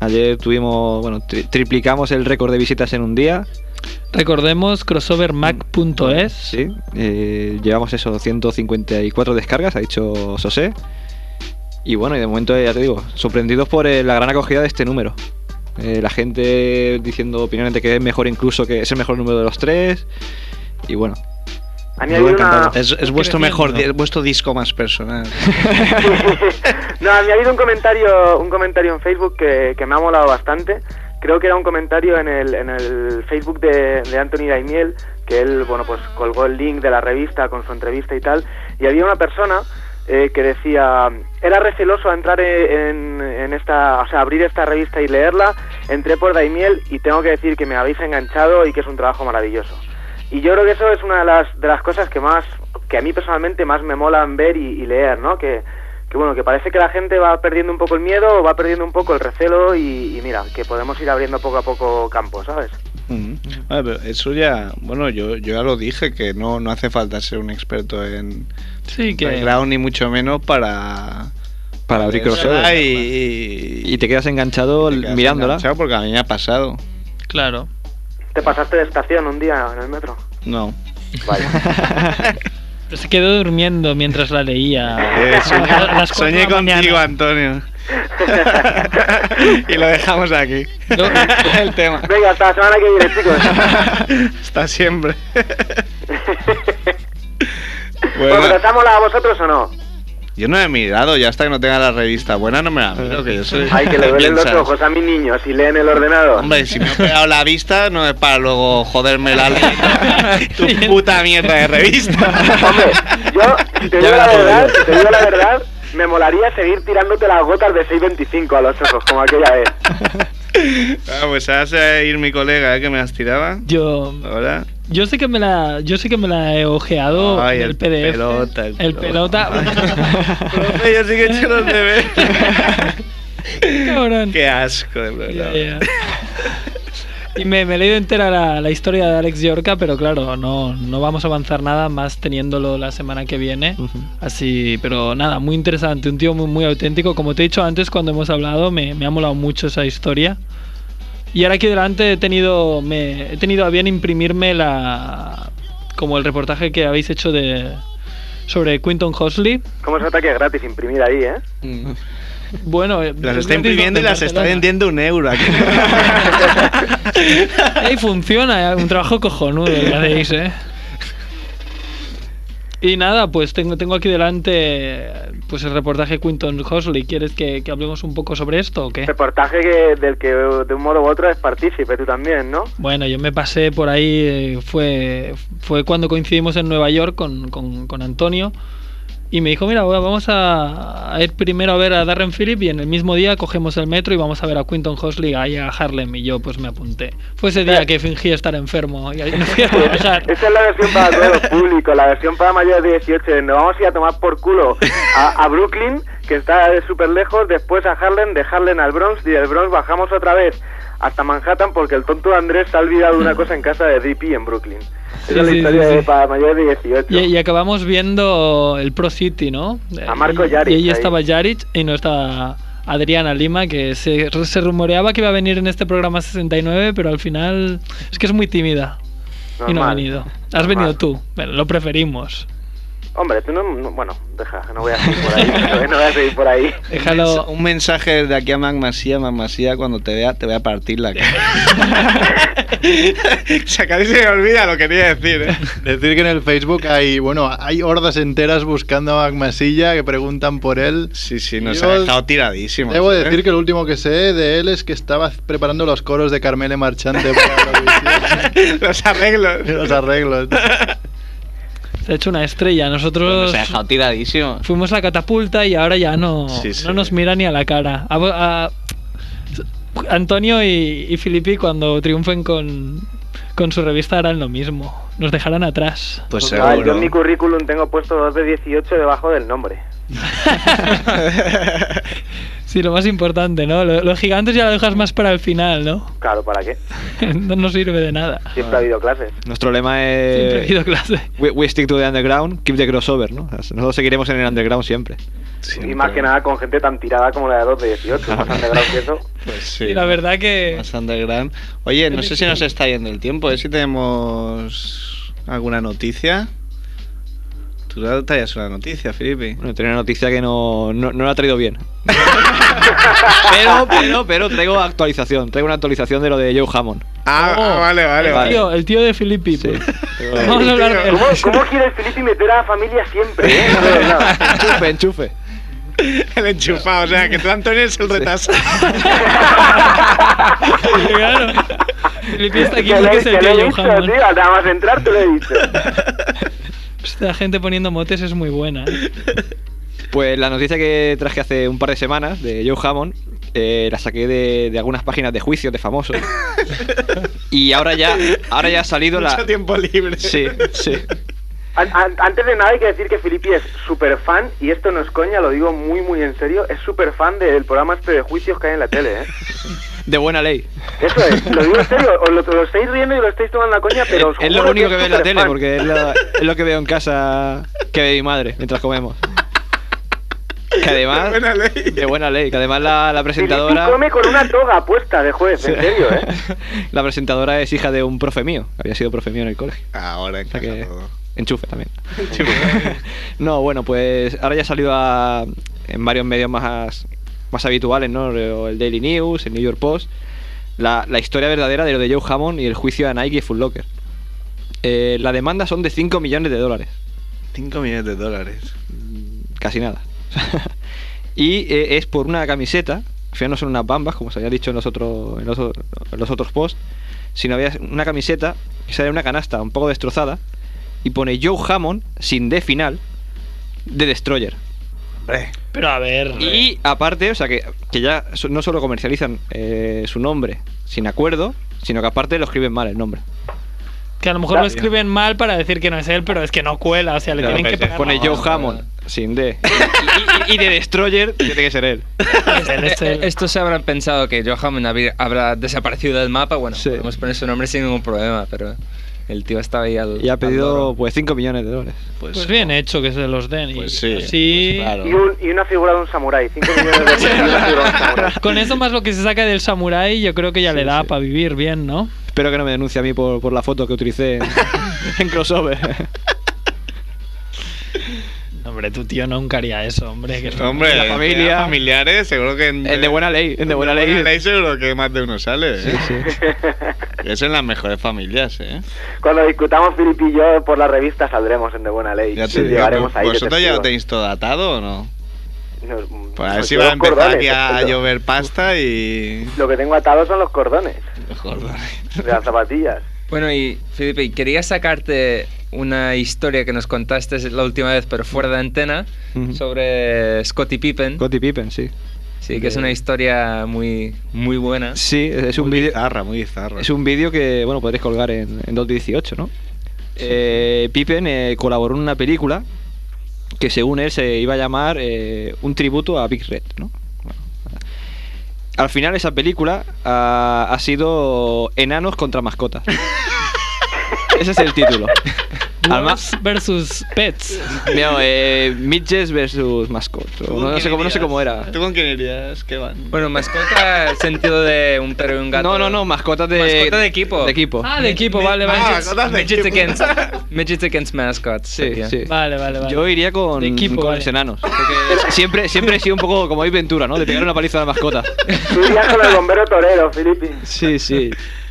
Ayer tuvimos, bueno, tri- triplicamos el récord de visitas en un día. Recordemos crossovermac.es. Sí, eh, llevamos eso, 154 descargas, ha dicho Sosé. Y bueno, y de momento ya te digo, sorprendidos por eh, la gran acogida de este número. Eh, la gente diciendo opiniones de que es mejor incluso que es el mejor número de los tres. Y bueno, A mí hay una... encantado. Es, es vuestro mejor, di- vuestro disco más personal. no, mí ha habido un comentario, un comentario en Facebook que, que me ha molado bastante. Creo que era un comentario en el, en el Facebook de, Anthony Daimiel, que él, bueno, pues colgó el link de la revista con su entrevista y tal. Y había una persona eh, que decía, era receloso a entrar en, en esta, o sea, abrir esta revista y leerla. Entré por Daimiel y tengo que decir que me habéis enganchado y que es un trabajo maravilloso. Y yo creo que eso es una de las, de las cosas que más, que a mí personalmente más me molan ver y, y leer, ¿no? Que, que bueno, que parece que la gente va perdiendo un poco el miedo, va perdiendo un poco el recelo y, y mira, que podemos ir abriendo poco a poco campo, ¿sabes? Mm. Ah, pero eso ya, bueno, yo, yo ya lo dije, que no, no hace falta ser un experto en Sí, que. background ni mucho menos para... para abrir crossover. Y, Y te quedas enganchado te quedas mirándola. enganchado Porque a mí me ha pasado. Claro. ¿Te pasaste de estación un día en el metro? No. Vaya. Se quedó durmiendo mientras la leía. Eh, soñé, soñé la mañana. contigo, Antonio. y lo dejamos aquí. No. el tema. Venga, hasta la semana que viene, chicos. Hasta siempre. Bueno, bueno, ¿pero ¿os ha molado a vosotros o no? Yo no he mirado, ya hasta que no tenga la revista buena no me la miro, que yo soy... Ay, que le duelen los ojos a mi niño si leen el ordenador. Hombre, si me he pegado la vista no es para luego joderme la tu puta mierda de revista. Hombre, yo, si te digo la verdad, si te digo la verdad, me molaría seguir tirándote las gotas de 6.25 a los ojos, como aquella vez. Ah, pues ahora se va a ir mi colega ¿eh? que me las tiraba. Yo. Ahora. Yo sé que me la, yo sé que me la he ojeado Ay, en el el PDF. pelota, el el pelota. Profe, yo sí que he hecho los deberes. Cabrón. Qué asco, de verdad. Ya, ya. Y me, me he leído entera la, la historia de Alex Yorca, pero claro, no, no vamos a avanzar nada más teniéndolo la semana que viene. Así, pero nada, muy interesante, un tío muy, muy auténtico. Como te he dicho antes cuando hemos hablado, me, me ha molado mucho esa historia. Y ahora aquí delante he tenido, me, he tenido a bien imprimirme la como el reportaje que habéis hecho de sobre Quinton Hosley. ¿Cómo se nota que es gratis imprimir ahí, eh? Bueno, eh, Las es está imprimiendo y las está vendiendo un euro aquí. Ey, funciona, eh, un trabajo cojonudo que hacéis, eh. Y nada, pues tengo, tengo aquí delante pues el reportaje de Quinton Hosley. ¿Quieres que, que hablemos un poco sobre esto o qué? Reportaje que, del que de un modo u otro es partícipe, tú también, ¿no? Bueno, yo me pasé por ahí, eh, fue, fue cuando coincidimos en Nueva York con, con, con Antonio y me dijo, mira, vamos a, ir primero a ver a Darren Phillip y en el mismo día cogemos el metro y vamos a ver a Quinton Hosley ahí a Harlem y yo pues me apunté. Fue ese día que fingí estar enfermo y ahí me fui a trabajar. Esa es la versión para todo el público, la versión para mayores de 18. Nos vamos a ir a tomar por culo a, a Brooklyn, que está súper lejos, después a Harlem, de Harlem al Bronx, y del Bronx bajamos otra vez hasta Manhattan porque el tonto Andrés se ha olvidado una cosa en casa de DP en Brooklyn. Esa Sí, es la sí, historia sí, de sí. para mayores de 18. Y, y acabamos viendo el Pro City, ¿no? A Marco Y- Jaric Y ahí ahí. estaba Jaric y no estaba Adriana Lima, que se, se rumoreaba que iba a venir en este programa 69, pero al final es que es muy tímida y no ha venido. Has Normal. venido tú, Bueno, lo preferimos. Hombre, tú no, no- Bueno, deja, no voy a seguir por ahí. no voy a seguir por ahí. Déjalo. Un mensaje de aquí a Magmasía, Magmasía, cuando te vea, te voy a partir la cara. O sea, casi se me olvida lo que quería decir, ¿eh? Decir que en el Facebook hay, bueno, hay hordas enteras buscando a Magmasilla que preguntan por él. Sí, sí, nos Yo ha dejado tiradísimos. Debo ¿eh? decir que lo último que sé de él es que estaba preparando los coros de Carmele Marchante para Eurovisión. Los arreglos. los arreglos. Se ha hecho una estrella. Nosotros Nos ha dejado tiradísimo. fuimos la catapulta y ahora ya no, Sí, sí. no nos mira ni a la cara. A vo- a- Antonio y, y Filippi cuando triunfen con, con su revista harán lo mismo. Nos dejarán atrás. Pues Ah, yo seguro. en mi currículum tengo puesto 2 de 18 debajo del nombre. Sí, lo más importante, ¿no? Lo- Los gigantes ya lo dejas más para el final, ¿no? Claro, ¿para qué? no nos sirve de nada. Siempre ha habido clases. Nuestro lema Siempre es ido a clase. we, we stick to the underground, keep the crossover, ¿no? Nosotros seguiremos en el underground siempre. Y más que nada con gente tan tirada como la de 2 de 18. Más underground que eso. Pues sí. Y la verdad que... Más underground. Oye, no sé si nos está yendo el tiempo, ¿eh? Si tenemos alguna noticia. Tú traías una noticia, Felipe. Bueno, tenía una noticia que no, no, no la ha traído bien. pero, pero, pero traigo actualización. Traigo una actualización de lo de Joe Hammond. Ah, Oh, ah, vale, vale, el, vale. Tío, el tío de Filippi. Sí. pues. Vamos a hablar de ¿Cómo, ¿Cómo quiere el Felipe meter a la familia siempre? ¿eh? Enchufe, enchufe. El enchufado, o sea, que tú, Antonio, es el retrasado. claro. Filippi está aquí porque es el tío Joe Hammond. tío. Nada más entrar te lo he dicho. Esta gente poniendo motes es muy buena. ¿eh? Pues la noticia que traje hace un par de semanas de Joe Hammond eh, la saqué de, de algunas páginas de juicios de famosos. y ahora ya, ahora ya ha salido la. Mucho tiempo libre. Sí, sí. An- an- Antes de nada hay que decir que Filippi es súper fan, y esto no es coña, lo digo muy muy en serio, es súper fan del programa este de juicios que hay en la tele, ¿eh? De buena ley. Eso es, lo digo en serio, os lo, lo estáis riendo y lo estáis tomando a coña, pero os es lo único que veo en la tele, porque es, la- es lo que veo en casa que ve mi madre mientras comemos. Que además. De buena ley. De buena ley. Que además la, la presentadora. come con una toga puesta de juez, en serio, ¿eh? La presentadora es hija de un profe mío. Había sido profe mío en el colegio. Ahora sea encaja que- todo. Enchufe también. no, bueno, pues ahora ya ha salido a- en varios medios más, más habituales, ¿no? El Daily News, el New York Post, la, la historia verdadera de lo de Joe Hammond y el juicio a Nike y Foot Locker. Eh, la demanda son de 5 millones de dólares, 5 millones de dólares. casi nada. y eh, es por una camiseta, al final no son unas bambas, como se había dicho en los otros, en los, o- en los otros posts, sino había una camiseta que sale en una canasta un poco destrozada y pone Joe Hammond sin D final de Destroyer. Hombre. Pero a ver. Y aparte, o sea, que, que ya no solo comercializan eh, su nombre sin acuerdo, sino que aparte lo escriben mal el nombre. Que a lo mejor lo escriben mal para decir que no es él, pero es que no cuela. O sea, le Claro, tienen que pues, pegar. pone Joe. Hammond sin D. Y, y- y de Destroyer tiene que ser él. Es él, es él. Estos se habrán pensado que Joe Hammond habrá desaparecido del mapa. Bueno, Sí. podemos poner su nombre sin ningún problema, pero el tío estaba ahí al. Y ha pedido pues 5 millones de dólares. Pues bien hecho que se los den. y Pues sí, así- pues claro. Y, un- y una figura de un samurái, 5 millones de pesos y una figura de un samurái. Con eso más lo que se saca del samurái, yo creo que ya le da para vivir bien, ¿no? Espero que no me denuncie a mí por, por la foto que utilicé en, en crossover. Hombre, tu tío nunca haría eso, hombre. Que Hombre, La familia. familiares, seguro que. En, El de buena ley, el de buena ley. seguro que más de uno sale. ¿eh? Sí. Que son las mejores familias, ¿eh? Cuando discutamos Filippi y yo por la revista saldremos en De Buena Ley. Ya Sí, te digo, ¿Vosotros ya lo tenis todo atado o no? Nos- Pues a ver si va a los empezar cordones, aquí a pero llover pasta y... Lo que tengo atado son los cordones Joder. de las zapatillas. Bueno, y Felipe, quería sacarte una historia que nos contaste la última vez, pero fuera de antena, sobre Scottie Pippen. Scottie Pippen, sí. Sí, que es una historia muy, muy buena. Sí, es un vídeo. bizarra, muy bizarra. Es un vídeo que, bueno, podréis colgar en, en 2018, ¿no? Eh, Pippen eh, colaboró en una película que según él se iba a llamar eh, un tributo a Big Red, ¿no? Al final esa película ah, ha sido Enanos contra mascotas. Ese es el título. Wolves versus Pets. No, eh, midgets versus mascots. o No, no sé cómo, no sé cómo era. ¿Tú con quién irías? ¿Qué van? Bueno, mascota sentido de un perro y un gato. No, no, no, mascotas de. Mascota de equipo. De equipo. Ah, de equipo, vale, vale. Ah, mascotas de Midgets equipo. against, midgets against mascots. Sí, sería. sí. Vale, vale, vale. Yo iría con, De equipo, con vale. los enanos. Porque siempre, siempre he sido un poco como Ace Ventura, ¿no? De pegar una paliza a la mascota. Tú irías con el bombero torero, Filipe. Sí, sí.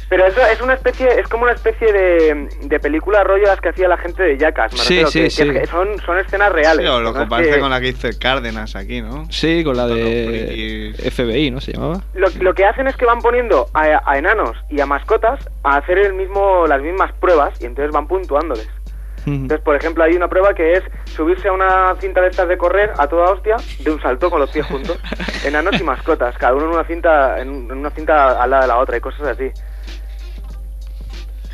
Pero eso es una especie, es como una especie de, de película rollo las que hacía la gente de Jackass, me Sí, refiero, sí, que, sí. que son, son escenas reales. Sí, o lo comparaste que- con la que hizo Cárdenas aquí, ¿no? Sí, con la de los FBI, ¿no? Se llamaba. Lo, lo que hacen es que van poniendo a, a enanos y a mascotas a hacer el mismo, las mismas pruebas y entonces van puntuándoles. Entonces, por ejemplo, hay una prueba que es subirse a una cinta de estas de correr a toda hostia de un salto con los pies juntos. Enanos y mascotas, cada uno en una cinta, en, en una cinta al lado de la otra y cosas así.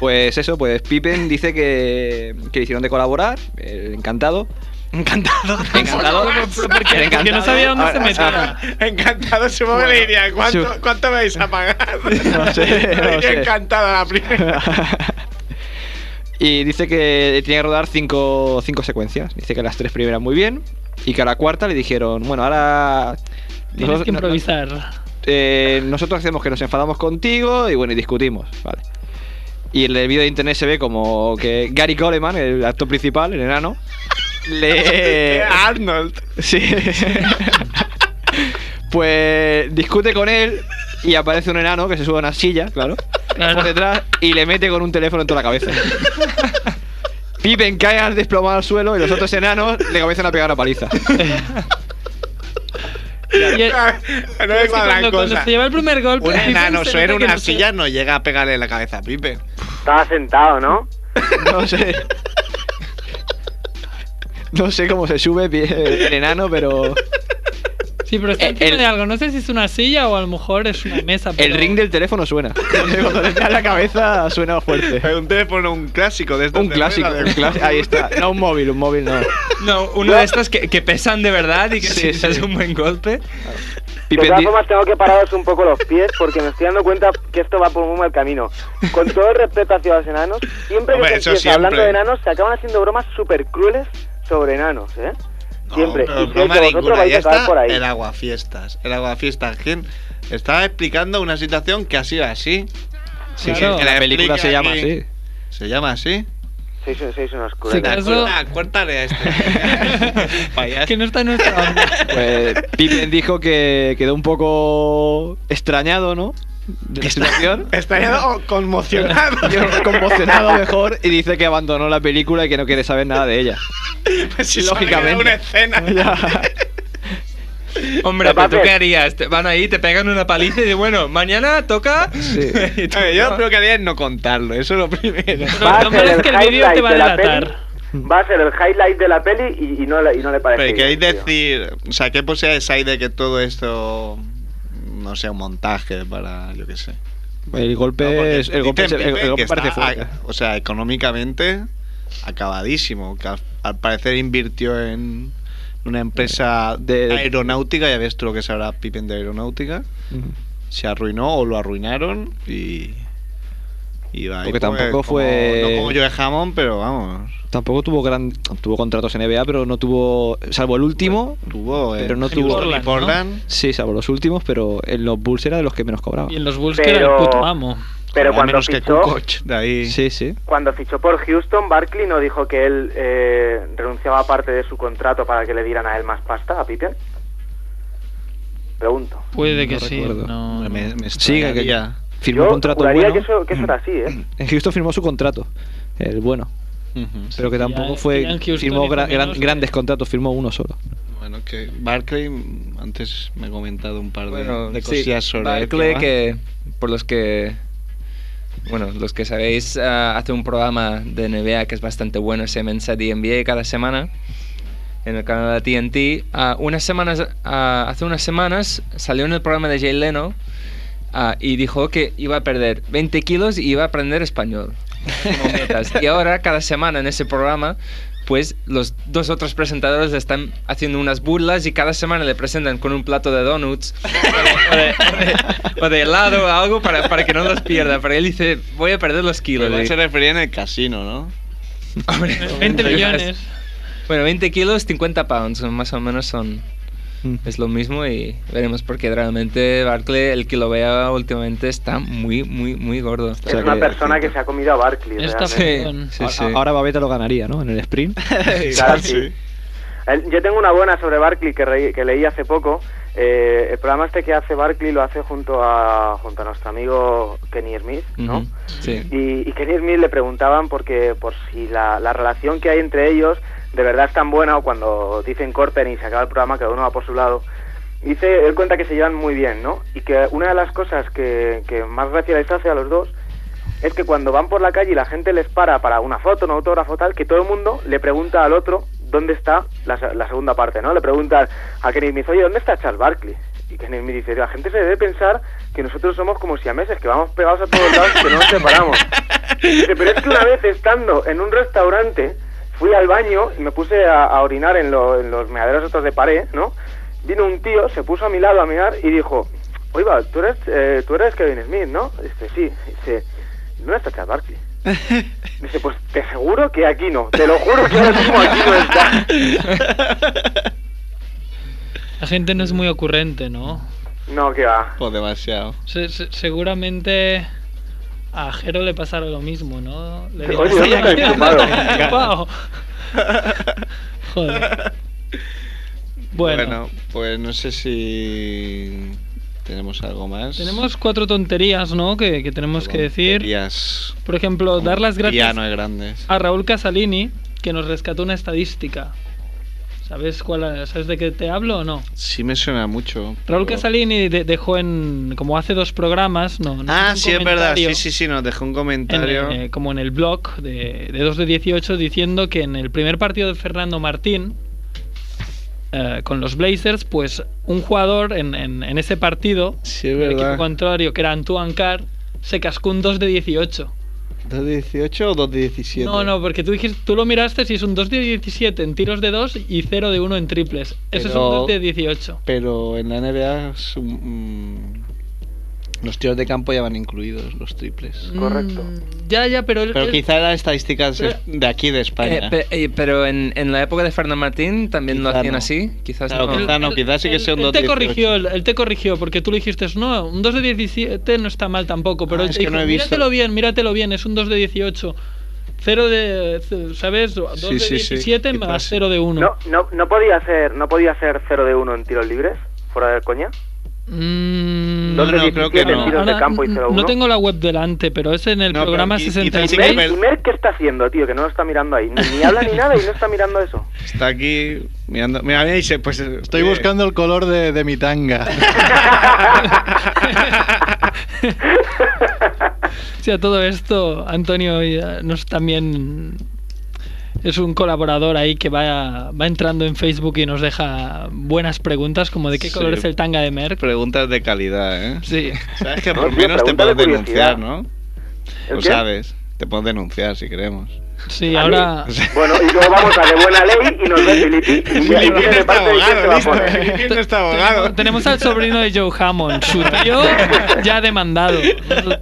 Pues eso, pues Pippen dice que, que le hicieron de colaborar, eh, encantado. Encantado. Encantado. Porque, porque no sabía dónde se metía. Encantado, supongo que le diría, ¿cuánto. ¿cuánto me vais a pagar? No sé, no sé. encantado la primera. y dice que tenía que rodar cinco, cinco secuencias. Dice que las tres primeras muy bien y que a la cuarta le dijeron, bueno, ahora... Tienes nosotros- que no- improvisar. eh, nosotros hacemos que nos enfadamos contigo y bueno, y discutimos, vale. Y en el vídeo de internet se ve como que Gary Coleman, el actor principal, el enano, le... Arnold. Sí. pues discute con él y aparece un enano que se sube a una silla, claro, Claro. por detrás y le mete con un teléfono en toda la cabeza. Pippen cae al desplomado al suelo y los otros enanos le comienzan a pegar una paliza. Y el- No es que cuando, cuando cosas. se lleva el primer golpe. Un Pippen enano que una silla no llega a pegarle en la cabeza a Pipe. Estaba sentado, ¿no? No sé. No sé cómo se sube el enano, pero Sí, pero está Eh, encima el- de algo. No sé si es una silla o a lo mejor es una mesa. el pero- ring del teléfono suena. Cuando le da en la cabeza suena fuerte. Un teléfono, un clásico de estos Un de clásico, de- un clásico. Ahí está. No un móvil, un móvil no. No, uno de estos que, que pesan de verdad y que Sí, si sí. das un buen golpe. De Pippen todas formas, tengo que pararos un poco los pies porque me estoy dando cuenta que esto va por muy mal camino. Con todo el respeto hacia los enanos, siempre que Hombre, se eso empieza siempre. hablando de enanos, se acaban haciendo bromas súper crueles sobre enanos, ¿eh? No, siempre. pero Y sé broma que ninguna. Ya está por ahí. el aguafiestas. El aguafiestas. ¿Quién? Estaba explicando una situación que ha sido así. Sí, Claro. sí, la película se llama aquí. así. ¿Se llama así? Sois, sois unos a este. Que no está en nuestra onda. Pues Pippen dijo que quedó un poco extrañado, ¿no? De la situación. Está conmocionado. conmocionado mejor y dice que abandonó la película y que no quiere saber nada de ella. Pues si Lógicamente. una escena. Hombre, pero ¿tú qué harías? Te- van ahí, te pegan una paliza y de bueno, mañana toca. Sí. Tú, ver, yo no. lo que haría es no contarlo, eso es lo primero. Va a Lo ser malo es que el vídeo te highlight va a de la delatar. peli. Va a ser el highlight de la peli y, y no, le, y no le parece. Pero ¿y queréis tío. decir, o sea, ¿qué posibilidades hay de que todo esto no sea un montaje para, yo qué sé? El golpe, No, es- el golpe, dicen, es- el- el Pippen, golpe que parece fuerte. o sea, económicamente acabadísimo, que al, al parecer invirtió en una empresa De- aeronáutica, ya ves tú lo que sabrá Pippen de aeronáutica, se arruinó o lo arruinaron y... y va Porque tampoco como- fue- No como Joe Hammond, pero vamos... Tampoco tuvo gran, tuvo contratos en NBA, pero no tuvo, salvo el último, Tuvo, pero en no tuvo. Portland, ¿no? Portland. Sí, salvo los últimos, pero en los Bulls era de los que menos cobraba. Y en los Bulls que era el Pero- puto amo. Pero cuando menos que fichó, Kukoc, de ahí. Sí, sí. cuando fichó por Houston, Barkley no dijo que él eh, renunciaba a parte de su contrato para que le dieran a él más pasta, a Pippen. Pregunto. Puede que No sí. recuerdo. No, Me, Sí, que- extrañaría. firmó Yo contrato bueno. que eso, que eso era así, ¿eh? En Houston firmó su contrato, el bueno. Pero que ya- tampoco ya fue. Firmó gran- grandes contratos, firmó uno solo. Bueno, que Barclay, antes me he comentado un par de, Bueno, de sí, cosillas sobre va. que por los que bueno, los que sabéis, ah, hace un programa de NBA que es bastante bueno, se llama Inside NBA cada semana en el canal de TNT. Ah, unas semanas, hace unas semanas salió en el programa de Jay Leno ah, y dijo que iba a perder 20 kilos y iba a aprender español. y ahora, cada semana en ese programa, pues los dos otros presentadores le están haciendo unas burlas y cada semana le presentan con un plato de donuts o de, o de- o de helado o algo para, para que no los pierda. Pero él dice, voy a perder los kilos. Igual Y- se refería en el casino, ¿no? Hombre, 20 millones. Bueno, 20 kilos, 50 pounds, más o menos son. Mm. Es lo mismo y veremos porque realmente Barkley, el que lo vea últimamente, está muy, muy, muy gordo. Es una persona que se ha comido a Barkley. Sí, sí, Ahora Babeta lo ganaría, ¿no? En el sprint. Claro, sí. El- Yo tengo una buena sobre Barkley que, reí- que leí hace poco. Eh, el programa este que hace Barkley lo hace junto a junto a nuestro amigo Kenny Smith, ¿no? Sí. Y, y Kenny Smith le preguntaban porque por si la, la relación que hay entre ellos de verdad es tan buena o cuando dicen corten y se acaba el programa cada uno va por su lado. Dice, él cuenta que se llevan muy bien, ¿no? Y que una de las cosas que, que más gracia les hace a los dos es que cuando van por la calle y la gente les para para una foto, un autógrafo tal, que todo el mundo le pregunta al otro dónde está la, se- la segunda parte, ¿no? Le preguntan a Kenny Smith, oye, ¿dónde está Charles Barkley? Y Kenny Smith dice, la gente se debe pensar que nosotros somos como siameses, que vamos pegados a todos lados, que no nos separamos. Dice, pero es que una vez estando en un restaurante, fui al baño y me puse a, a orinar en, lo- en los meaderos estos de pared, ¿no? Vino un tío, se puso a mi lado a mirar y dijo, oiga, tú eres, eh, tú eres Kevin Smith, ¿no? Dice, sí. Dice, ¿no está Charles Barkley? Dice, pues te aseguro que aquí no, te lo juro que ahora mismo aquí no está. La gente no es muy ocurrente, ¿no? No, que va. O demasiado. Se- se- seguramente a Jero le pasará lo mismo, ¿no? Le dirá, Oye, "Sí, ¿dónde está aquí. Joder. Bueno, Bueno, pues no sé si tenemos algo más. tenemos cuatro tonterías, ¿no? Que, que tenemos que decir. Tonterías. Por ejemplo, dar las gracias Piano de grandes. a Raúl Casalini, que nos rescató una estadística. ¿Sabes cuál, ¿Sabes de qué te hablo o no? Sí me suena mucho. Raúl Casalini de- dejó en. como hace dos programas, ¿no? nos Ah, sí, es verdad. Sí, sí, sí, nos dejó un en, comentario. eh, como en el blog de, de 2 de 18 diciendo que en el primer partido de Fernando Martín eh, con los Blazers, pues un jugador en, en- en ese partido, sí, el equipo contrario, que era Antoine Carr, se cascó un 2 de 18. ¿2 de 18 o 2 de 17? No, no, porque tú dijiste, tú lo miraste y es un 2 de 17 en tiros de 2 y 0 de 1 en triples. Eso es un Pero- 2 de 18. Pero en la NBA es un- mm, los tiros de campo ya van incluidos, los triples. Correcto. Mm, ya, ya, pero... él- Pero él- quizá eran estadísticas Pero- de aquí de Eh, España. pe- eh, pero en, en la época de Fernando Martín también lo Quizá hacían no. así, quizás Claro, no. quizá no, quizás sí que sea un él 2 te de corrigió, 18. él, él te corrigió, porque tú le dijiste, no, un 2 de 17 no está mal tampoco, pero Ah, él es que dijo, no he visto. míratelo bien, míratelo bien, es un 2 de 18. 0 de, ¿sabes? 2 Sí, de sí, sí, 17 quizás más sí. 0 de 1. No, no, no podía ser, no podía ser 0 de 1 en tiros libres, fuera de coña. Mm, no, creo que 17 no. tiros de ahora, campo y 0 no 1. tengo la web delante, pero es en el No, programa qui- quizás sí ¿Y 66. Mer, ¿Y Mer qué está haciendo, tío? Que no lo está mirando ahí. Ni, ni habla ni nada y no está mirando eso. Está aquí mirando. Mira, mira, dice, pues. Estoy buscando el color de, de mi tanga. Sí, a todo esto, Antonio eh, nos también es un colaborador ahí que va, va entrando en Facebook y nos deja buenas preguntas, como de qué Sí. color es el tanga de Merck. Preguntas de calidad, ¿eh? Sí. Sabes que por menos te puedo denunciar. ¿no? ¿El Lo qué? sabes. Te puedo denunciar si queremos. Sí, ¿A ahora. Bueno, y luego vamos a de buena ley y nos ve Filipe. Y viene de parte de quién se va a poner. ¿Quién está Tenemos, abogado? tenemos al sobrino de Joe Hammond, su tío ya demandado.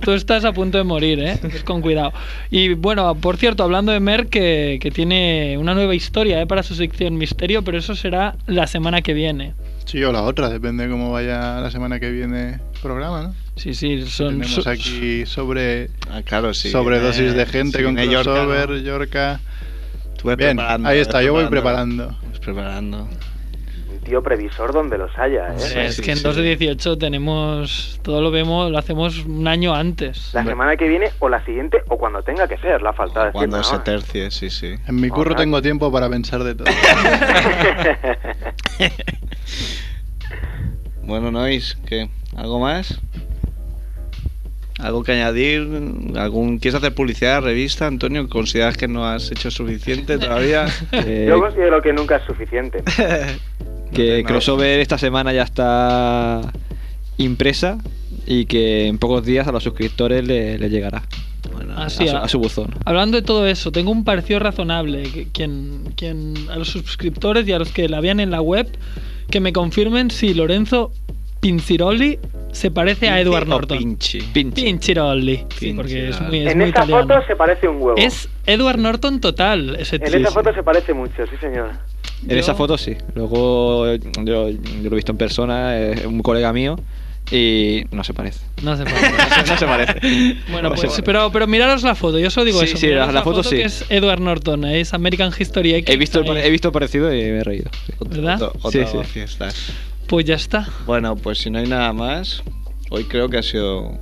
Tú estás a punto de morir, ¿eh? Pues con cuidado. Y bueno, por cierto, hablando de Merck, que, que tiene una nueva historia ¿eh? para su sección Misterio, pero eso será la semana que viene. Sí, o la otra, depende de cómo vaya la semana que viene el programa, ¿no? Sí, sí, son. Tenemos so- aquí sobre Ah, claro, sí. sobredosis de gente sí, con Yorka, crossover, ¿no? Yorka. Ves Bien, ahí está, yo voy preparando. preparando. Ves preparando. Tío previsor donde los haya, ¿eh? Hombre, es sí, que en sí. 2 de 18 tenemos. Todo lo vemos, lo hacemos un año antes. La semana que viene o la siguiente o cuando tenga que ser, la falta de Cuando se ¿no? tercie, sí, sí. En mi curro tengo tiempo para pensar de todo. Bueno, Nois, ¿qué? ¿Algo más? ¿Algo que añadir? ¿Algún... ¿Quieres hacer publicidad a la revista, Antonio? ¿Consideras que no has hecho suficiente todavía? Eh, Yo considero que nunca es suficiente. que No. Crossover esta semana ya está impresa y que en pocos días a los suscriptores le, le llegará Bueno, Ah, a, su, a- a su buzón. Hablando de todo eso, tengo un parecido razonable. que- quien, quien, a los suscriptores y a los que la vean en la web, que me confirmen si Lorenzo Pinciroli se parece a Edward Norton. Pinchi. Pinchirolli. Sí, porque es muy, es en muy esa italiano. foto se parece un huevo. Es Edward Norton total, ese en esa foto se parece mucho, sí señor. En esa foto sí. Luego yo, yo lo he visto en persona, es un colega mío, y no se parece. No se parece. no se parece. Bueno, No pues, parece. pero, pero miraros la foto, yo solo digo Sí, eso. sí, la- la foto sí. que es Edward Norton, es American History X. He visto, he visto parecido y me he reído. sí. ¿Verdad? Otro, Sí, otro sí. fiestas. Pues ya está. Bueno, pues si no hay nada más, hoy creo que ha sido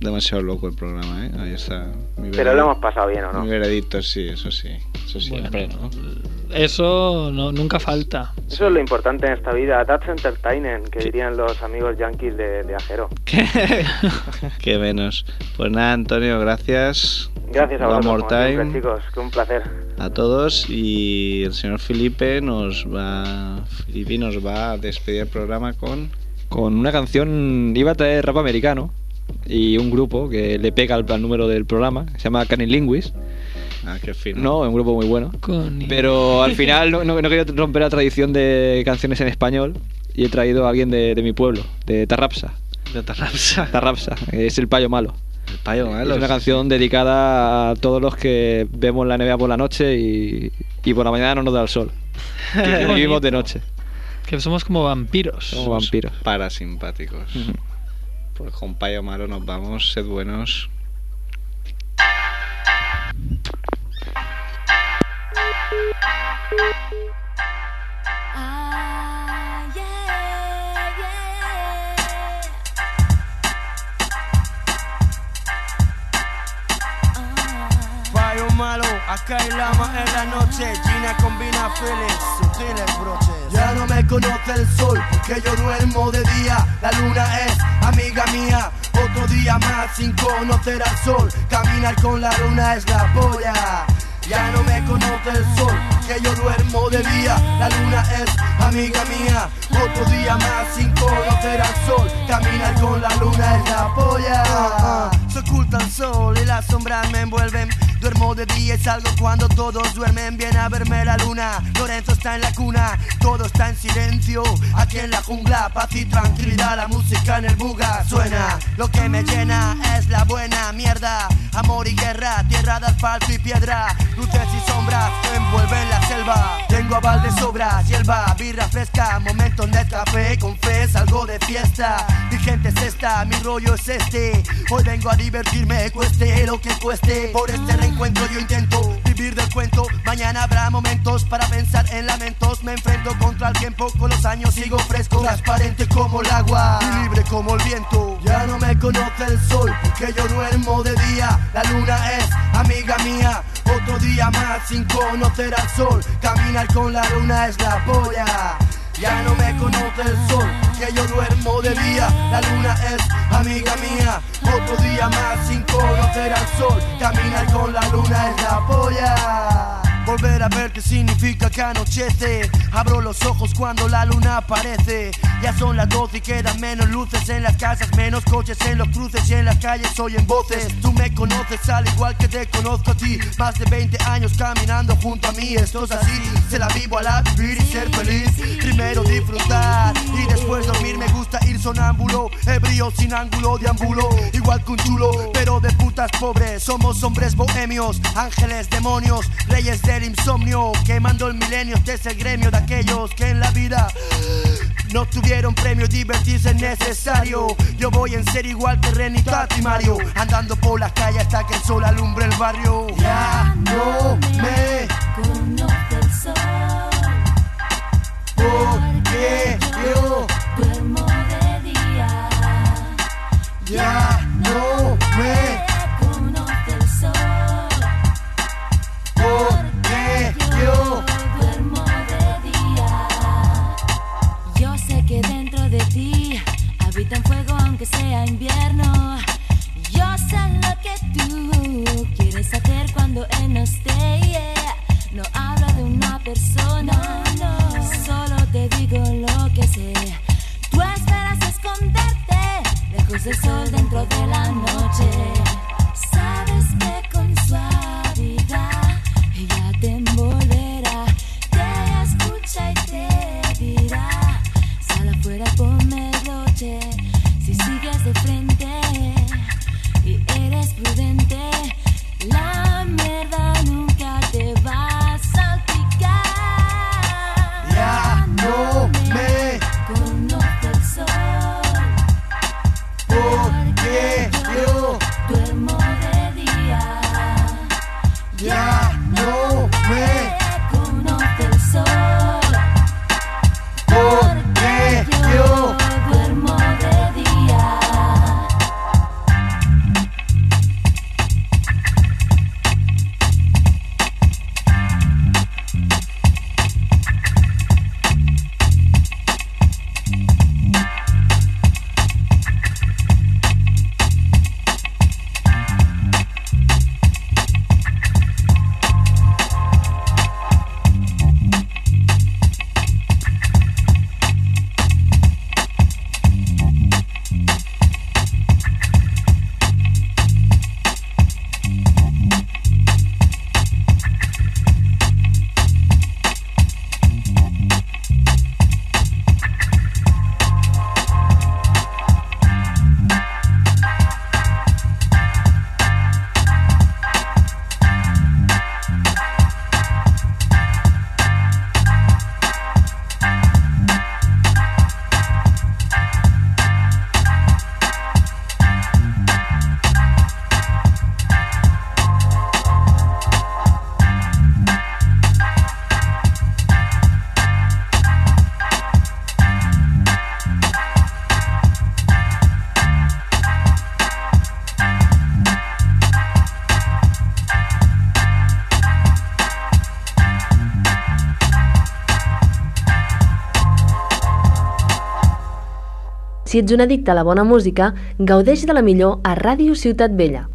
demasiado loco el programa, ¿eh? Ahí está. Mi Pero lo hemos pasado bien, ¿o no? Mi veredicto, sí, eso sí. Eso siempre, ¿no? Eso no, nunca falta. Eso es lo importante en esta vida. That's entertainment, que dirían los amigos yankees de, de Ajero. Qué menos. Pues nada, Antonio, gracias. Gracias a One vosotros, siempre, chicos. Que un placer. a todos y el señor Felipe nos va Felipe nos va a despedir el programa con Con una canción, iba a traer rap americano y un grupo que le pega al, al número del programa, se llama Canin Linguis. ah, qué fino. No, es un grupo muy bueno. Con- Pero al final no, no, no quería romper la tradición de canciones en español y he traído a alguien de, de mi pueblo, de Tarrapsa. de Tarrapsa. Tarrapsa, que es el payo malo. El payo malo. Es una canción dedicada a todos los que vemos la NBA por la noche y, y por la mañana no nos da el sol. Que vivimos de noche. Que somos como vampiros. Somos vampiros. Parasimpáticos. Pues con payo malo nos vamos, sed buenos. Acá hay lama en la noche. Gina combina feelings, sutiles broches. Ya no me conoce el sol, porque yo duermo de día. La luna es amiga mía. Otro día más sin conocer al sol. Caminar con la luna es la polla. Ya no me conoce el sol, que yo duermo de día. La luna es amiga mía. Otro día más sin conocer al sol. Caminar con la luna es la polla. Se oculta el sol y las sombras me envuelven. Duermo de día y salgo cuando todos duermen. Viene a verme la luna. Lorenzo está en la cuna. Todo está en silencio. Aquí en la jungla, paz y tranquilidad. La música en el buga suena. Lo que me llena es la buena mierda. Amor y guerra, tierra de asfalto y piedra. Luces y sombras envuelven la selva. Tengo aval de sobras, hierba, birra fresca. Momentos de café, con fe, salgo de fiesta. Mi gente es esta, mi rollo es este. Hoy vengo a divertirme, cueste lo que cueste. Por este reencuentro yo intento vivir del cuento. Mañana habrá momentos para pensar en lamentos. Me enfrento contra el tiempo, con los años sigo fresco. Transparente como el agua libre como el viento. Ya no me conoce el sol, porque yo duermo de día. La luna es amiga mía. Otro día más sin conocer al sol. Caminar con la luna es la polla. Ya no me conoce el sol, que yo duermo de día. La luna es amiga mía. Otro día más conocer al sol. Caminar con la luna es la polla. Volver a ver qué significa que anochece. Abro los ojos cuando la luna aparece. Ya son las 12 y quedan menos luces en las casas, menos coches en los cruces y en las calles oyen voces. Tú me conoces al igual que te conozco a ti. Más de 20 años caminando junto a mí. Esto es así, se la vivo a la vivir y ser feliz. Primero disfrutar y después dormir. Me gusta ir sonámbulo, ebrio sin ángulo de ángulo. Igual que un chulo, pero de putas pobres. Somos hombres bohemios, ángeles, demonios, reyes del insomnio. Quemando el milenio, este es el gremio de aquellos que en la vida no tuvieron premio, divertirse es necesario. Yo voy en ser igual que Tati y Mario. Andando por las calles hasta que el sol alumbre el barrio. Ya no me conoce el sol. porque yo Duermo de día. ya habita un fuego aunque sea invierno. Yo sé lo que tú quieres hacer cuando no esté. No hablo de una persona, solo te digo lo que sé. Tú esperas esconderte lejos del sol dentro de la noche. Si ets un addicte a la bona música, gaudeix de la millor a Ràdio Ciutat Vella.